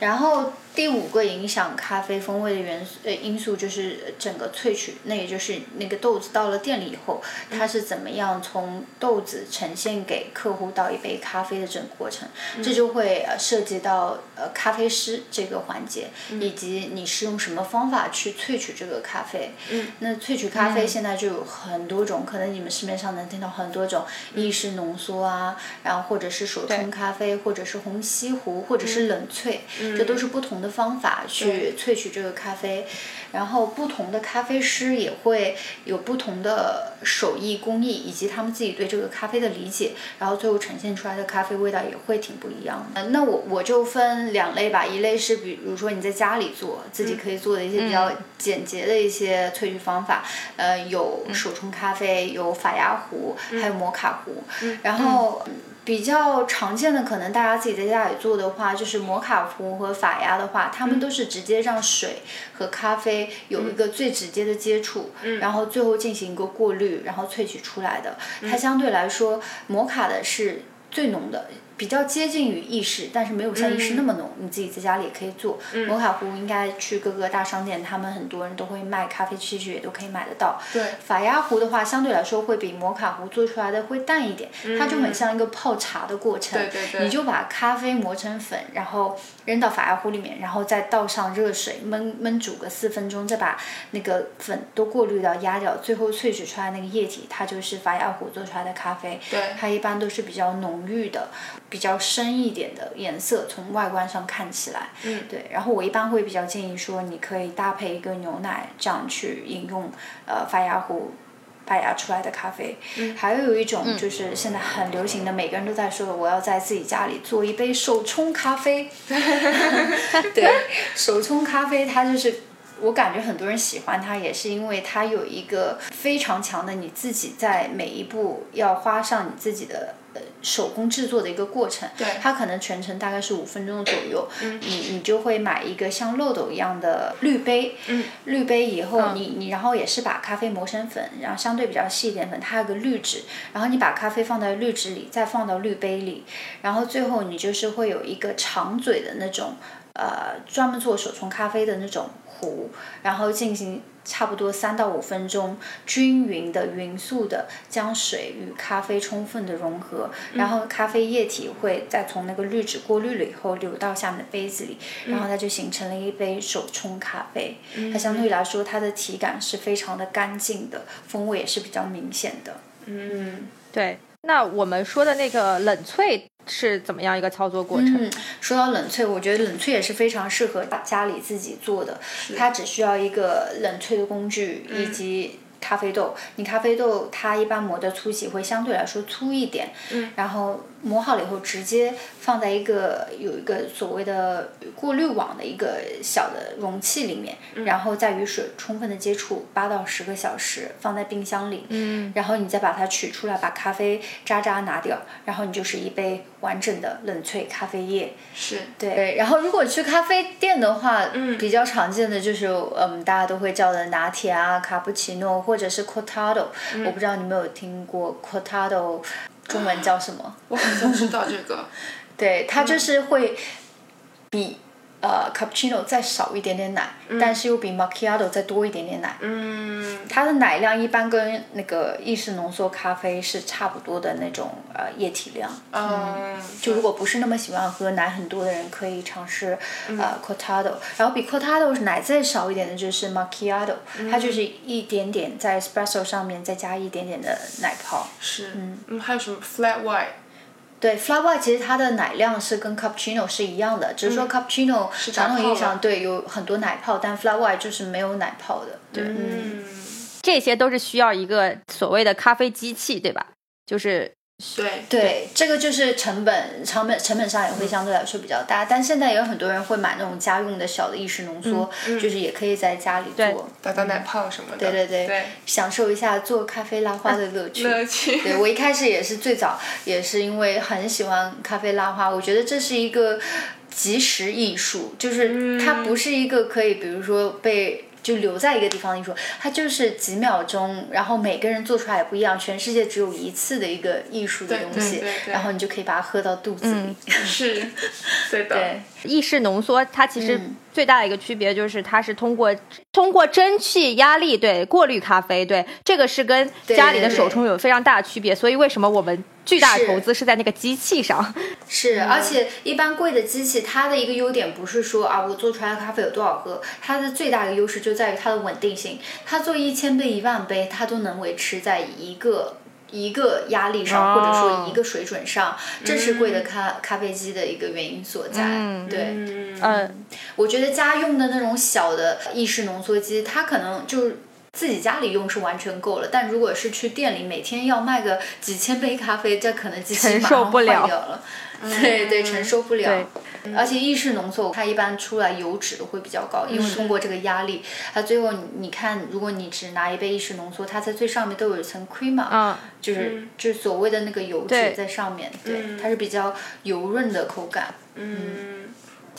然后第五个影响咖啡风味的元素呃因素就是整个萃取，那也就是那个豆子到了店里以后，它是怎么样从豆子呈现给客户到一杯咖啡的整个过程，这就会涉及到呃咖啡师这个环节，以及你是用什么方法去萃取这个咖啡。那萃取咖啡现在就有很多种，可能你们市面上能听到很多种意式浓缩啊，然后或者是手冲咖啡，或者是虹吸壶，或者是冷萃。这都是不同同的方法去萃取这个咖啡，然后不同的咖啡师也会有不同的手艺工艺，以及他们自己对这个咖啡的理解，然后最后呈现出来的咖啡味道也会挺不一样的。那我我就分两类吧，一类是比如说你在家里做，自己可以做的一些比较简洁的一些萃取方法，呃，有手冲咖啡，有法压壶，还有摩卡壶，然后。比较常见的，可能大家自己在家里做的话，就是摩卡壶和法压的话，他们都是直接让水和咖啡有一个最直接的接触，然后最后进行一个过滤，然后萃取出来的。它相对来说，摩卡的是最浓的。比较接近于意式，但是没有像意式那么浓。你自己在家里也可以做。摩卡壶应该去各个大商店，他们很多人都会卖咖啡器具，也都可以买得到。对。法压壶的话，相对来说会比摩卡壶做出来的会淡一点，它就很像一个泡茶的过程。对对对。你就把咖啡磨成粉，然后扔到法压壶里面，然后再倒上热水焖焖煮个四分钟，再把那个粉都过滤掉压掉，最后萃取出来那个液体，它就是法压壶做出来的咖啡。对。它一般都是比较浓郁的。比较深一点的颜色，从外观上看起来，嗯，对。然后我一般会比较建议说，你可以搭配一个牛奶，这样去饮用，呃，发芽壶发芽出来的咖啡。嗯。还有一种就是现在很流行的，每个人都在说的，我要在自己家里做一杯手冲咖啡。[LAUGHS] 对，手冲咖啡它就是。我感觉很多人喜欢它，也是因为它有一个非常强的你自己在每一步要花上你自己的呃手工制作的一个过程。对。它可能全程大概是五分钟左右。嗯。你你就会买一个像漏斗一样的滤杯。嗯。滤杯以后，你你然后也是把咖啡磨成粉，然后相对比较细一点粉，它有个滤纸，然后你把咖啡放在滤纸里，再放到滤杯里，然后最后你就是会有一个长嘴的那种呃专门做手冲咖啡的那种。壶，然后进行差不多三到五分钟，均匀的、匀速的将水与咖啡充分的融合，然后咖啡液体会再从那个滤纸过滤了以后流到下面的杯子里，然后它就形成了一杯手冲咖啡。它相对来说，它的体感是非常的干净的，风味也是比较明显的。嗯，对。那我们说的那个冷萃。是怎么样一个操作过程？嗯，说到冷萃，我觉得冷萃也是非常适合家里自己做的。它只需要一个冷萃的工具以及。咖啡豆，你咖啡豆它一般磨的粗细会相对来说粗一点，嗯，然后磨好了以后直接放在一个有一个所谓的过滤网的一个小的容器里面，然后再与水充分的接触八到十个小时，放在冰箱里，嗯，然后你再把它取出来，把咖啡渣渣拿掉，然后你就是一杯完整的冷萃咖啡液，是，对，然后如果去咖啡店的话，嗯，比较常见的就是嗯大家都会叫的拿铁啊、卡布奇诺。或者是 cortado，我不知道你们有听过 cortado，中文叫什么？我好像知道这个。[LAUGHS] 对，它就是会比。呃，cappuccino 再少一点点奶，但是又比 macchiato 再多一点点奶。嗯。它的奶量一般跟那个意式浓缩咖啡是差不多的那种呃液体量。嗯。就如果不是那么喜欢喝奶很多的人，可以尝试呃 cortado。然后比 cortado 奶再少一点的就是 macchiato，它就是一点点在 espresso 上面再加一点点的奶泡。是。嗯。嗯，还有什么 flat white？对，flat white 其实它的奶量是跟 cappuccino 是一样的，只是说 cappuccino 传统意义上对有很多奶泡，但 flat white 就是没有奶泡的。对，嗯，这些都是需要一个所谓的咖啡机器，对吧？就是。对对，这个就是成本，成本成本上也会相对来说比较大，但现在也有很多人会买那种家用的小的意式浓缩，就是也可以在家里做，打打奶泡什么的，对对对，享受一下做咖啡拉花的乐趣。[LAUGHS] 乐趣。对我一开始也是最早也是因为很喜欢咖啡拉花，我觉得这是一个即时艺术，就是它不是一个可以，比如说被。就留在一个地方，你说它就是几秒钟，然后每个人做出来也不一样，全世界只有一次的一个艺术的东西，然后你就可以把它喝到肚子里。是，对的。对，[LAUGHS] 意式浓缩它其实最大的一个区别就是它是通过通过蒸汽压力对过滤咖啡，对这个是跟家里的手冲有非常大的区别，所以为什么我们？巨大的投资是。在那个机器上，是，而且一般贵的机器，它的一个优点不是说啊，我做出来的咖啡有多少喝，它的最大的优势就在于它的稳定性，它做一千杯、一万杯，它都能维持在一个一个压力上，哦。或者说一个水准上，这是贵的咖咖啡机的一个原因所在。嗯。对，嗯。呃，我觉得家用的那种小的意式浓缩机，它可能就是。自己家里用是完全够了，但如果是去店里每天要卖个几千杯咖啡，这可能机器马上坏受不了。掉了。对对，承受不了。对。而且意式浓缩，它一般出来油脂会比较高，因为通过这个压力，它最后你你看，如果你只拿一杯意式浓缩，它在最上面都有一层 cream，、嗯，就是就是所谓的那个油脂在上面，对，它是比较油润的口感。嗯，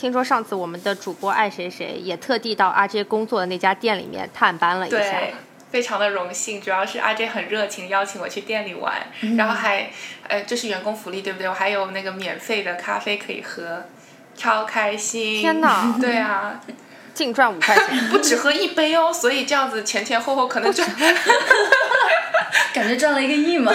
听说上次我们的主播爱谁谁也特地到阿 J 工作的那家店里面探班了一下对。，非常的荣幸，主要是阿 J 很热情，邀请我去店里玩，嗯然后还，呃，这是员工福利对不对？我还有那个免费的咖啡可以喝，超开心！天哪对啊，净赚五块钱。不只喝一杯哦，所以这样子前前后后可能赚。[LAUGHS] [LAUGHS] [LAUGHS] 感觉赚了一个亿嘛。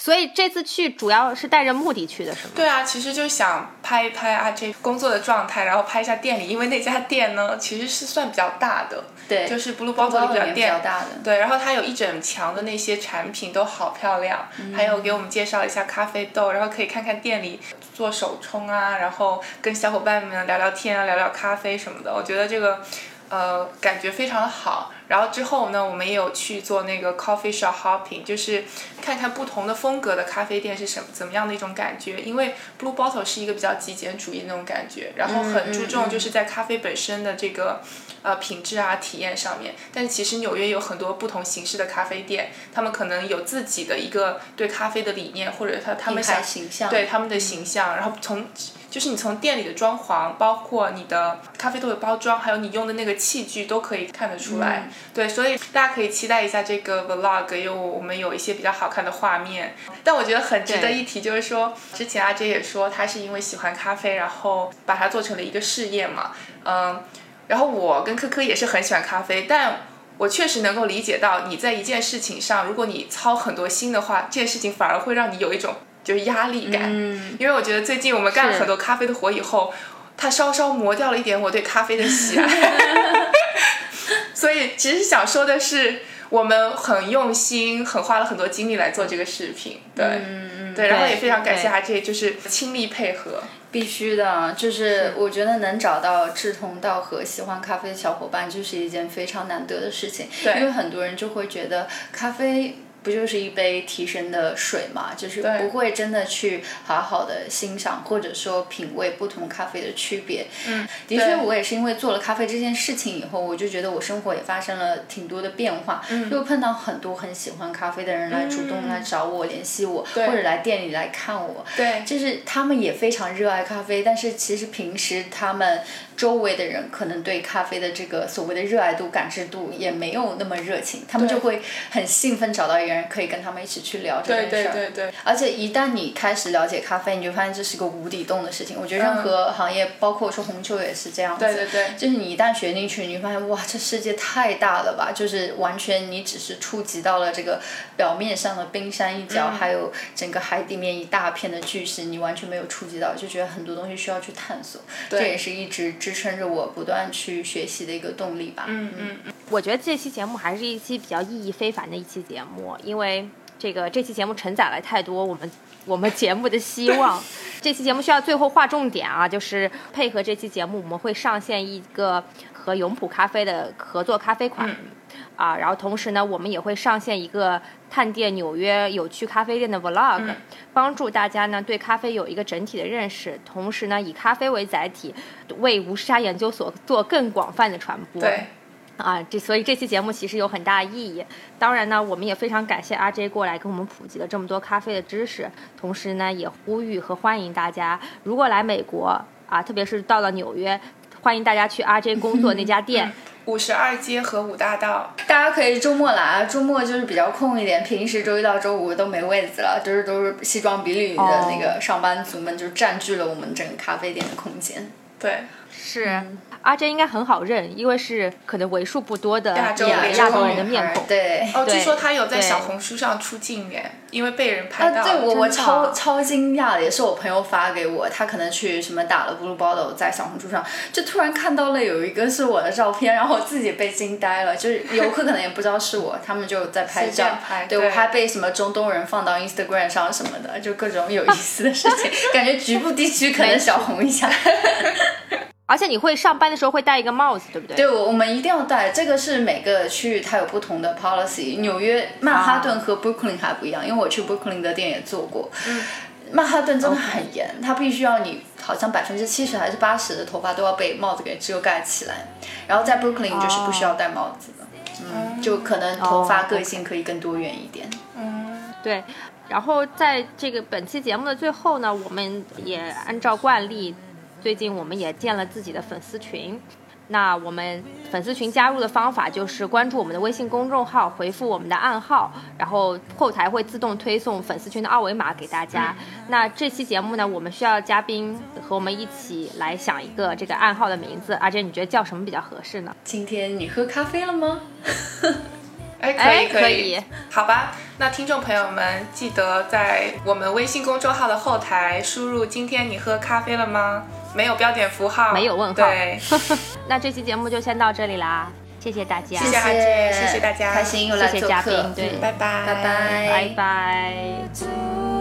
所以这次去主要是带着目的去的，是吗？对啊，其实就想拍一拍啊这工作的状态，然后拍一下店里，因为那家店呢其实是算比较大的，对，就是 Blue Bottle 比店较大的。对，然后它有一整墙的那些产品都好漂亮，还有给我们介绍一下咖啡豆，然后可以看看店里做手冲啊，然后跟小伙伴们聊聊天啊，聊聊咖啡什么的。我觉得这个呃感觉非常的好。然后之后呢，我们也有去做那个 coffee shop hopping，就是看看不同的风格的咖啡店是什么怎么样的一种感觉。因为 Blue Bottle 是一个比较极简主义的那种感觉，然后很注重就是在咖啡本身的这个。呃，品质啊，体验上面，但是其实纽约有很多不同形式的咖啡店，他们可能有自己的一个对咖啡的理念，或者他他们想形象对他们的形象，然后从就是你从店里的装潢，包括你的咖啡豆的包装，还有你用的那个器具，都可以看得出来。对，所以大家可以期待一下这个 vlog，因为我们有一些比较好看的画面。但我觉得很值得一提，就是说之前阿 J 也说他是因为喜欢咖啡，然后把它做成了一个事业嘛，嗯。然后我跟科科也是很喜欢咖啡，但我确实能够理解到你在一件事情上，如果你操很多心的话，这件事情反而会让你有一种就是压力感。嗯，因为我觉得最近我们干了很多咖啡的活以后，它稍稍磨掉了一点我对咖啡的喜爱。[LAUGHS] [LAUGHS] 所以其实想说的是，我们很用心，很花了很多精力来做这个视频。对，嗯对，然后也非常感谢对阿 J，就是倾力配合。必须的，就是我觉得能找到志同道合、喜欢咖啡的小伙伴，就是一件非常难得的事情。对因为很多人就会觉得咖啡。不就是一杯提神的水嘛？就是不会真的去好好的欣赏或者说品味不同咖啡的区别。嗯，的确，我也是因为做了咖啡这件事情以后，我就觉得我生活也发生了挺多的变化。嗯又碰到很多很喜欢咖啡的人来主动来找我、联系我，或者来店里来看我。对，就是他们也非常热爱咖啡，但是其实平时他们周围的人可能对咖啡的这个所谓的热爱度、感知度也没有那么热情，他们就会很兴奋找到一个人可以跟他们一起去聊这件事儿。对对对，而且一旦你开始了解咖啡，你就发现这是个无底洞的事情。我觉得任何行业，包括说红酒也是这样子。对对对就是你一旦学进去，你会发现哇，这世界太大了吧！就是完全你只是触及到了这个表面上的冰山一角，嗯还有整个海底面一大片的巨石，你完全没有触及到，就觉得很多东西需要去探索。这也是一直支撑着我不断去学习的一个动力吧。嗯嗯嗯，我觉得这期节目还是一期比较意义非凡的一期节目，因为这个这期节目承载了太多我们我们节目的希望。这期节目需要最后划重点啊，就是配合这期节目，我们会上线一个和永璞咖啡的合作咖啡款。嗯啊，然后同时呢，我们也会上线一个探店纽约有趣咖啡店的 vlog，、嗯帮助大家呢对咖啡有一个整体的认识，同时呢以咖啡为载体，为无沙研究所做更广泛的传播。对。[LAUGHS] 啊，这所以这期节目其实有很大意义。当然呢，我们也非常感谢阿 J 过来给我们普及了这么多咖啡的知识，同时呢，也呼吁和欢迎大家，如果来美国啊，特别是到了纽约，欢迎大家去阿 J 工作那家店。[LAUGHS] 五十二街和五大道，大家可以周末来啊，周末就是比较空一点，平时周一到周五都没位子了，就是都是西装笔履的那个上班族们就占据了我们整个咖啡店的空间。对，是，阿珍应该很好认，因为是可能为数不多的亚洲脸亚洲人的面孔。对。哦，据说他有在小红书上出镜耶，因为被人拍到啊，对我我超超惊讶的，也是我朋友发给我，他可能去什么打了 blue bottle，在小红书上就突然看到了有一个是我的照片，然后我自己被惊呆了，就是游客可能也不知道是我，他们就在拍照拍，对对我还被什么中东人放到 Instagram 上什么的，就各种有意思的事情，[LAUGHS] 感觉局部地区可能小红一下。[LAUGHS] [LAUGHS] 而且你会上班的时候会戴一个帽子，对不对？对，我我们一定要戴，这个是每个区域它有不同的 policy。纽约曼哈顿和 Brooklyn 还不一样，因为我去 Brooklyn 的店也做过。嗯。曼哈顿真的很严，它必须要你好像百分之七十还是八十的头发都要被帽子给遮盖起来，然后在 Brooklyn 就是不需要戴帽子的，嗯，就可能头发哦个性可以更多元一点。嗯对，然后在这个本期节目的最后呢，我们也按照惯例，最近我们也建了自己的粉丝群。那我们粉丝群加入的方法就是关注我们的微信公众号，回复我们的暗号，然后后台会自动推送粉丝群的二维码给大家。那这期节目呢，我们需要嘉宾和我们一起来想一个这个暗号的名字。而且，你觉得叫什么比较合适呢？今天你喝咖啡了吗？[LAUGHS] 哎，可哎以可以以，好吧。那听众朋友们，记得在我们微信公众号的后台输入“今天你喝咖啡了吗”，没有标点符号，没有问号。对，[LAUGHS] 那这期节目就先到这里啦，谢谢大家，谢谢谢谢。大家。开心又来谢谢做客嘉宾，对，拜拜，拜拜，拜拜。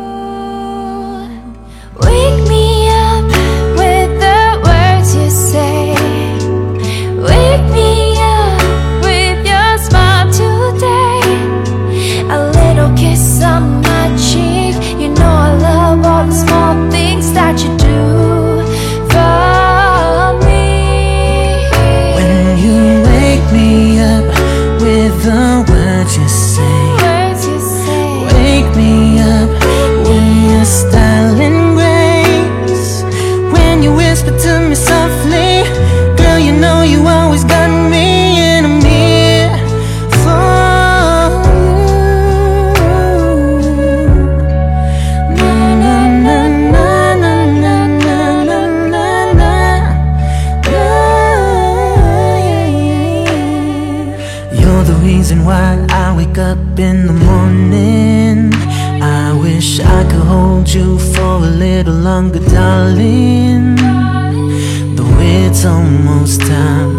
It's almost time,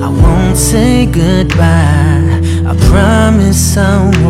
I won't say goodbye. I promise I won't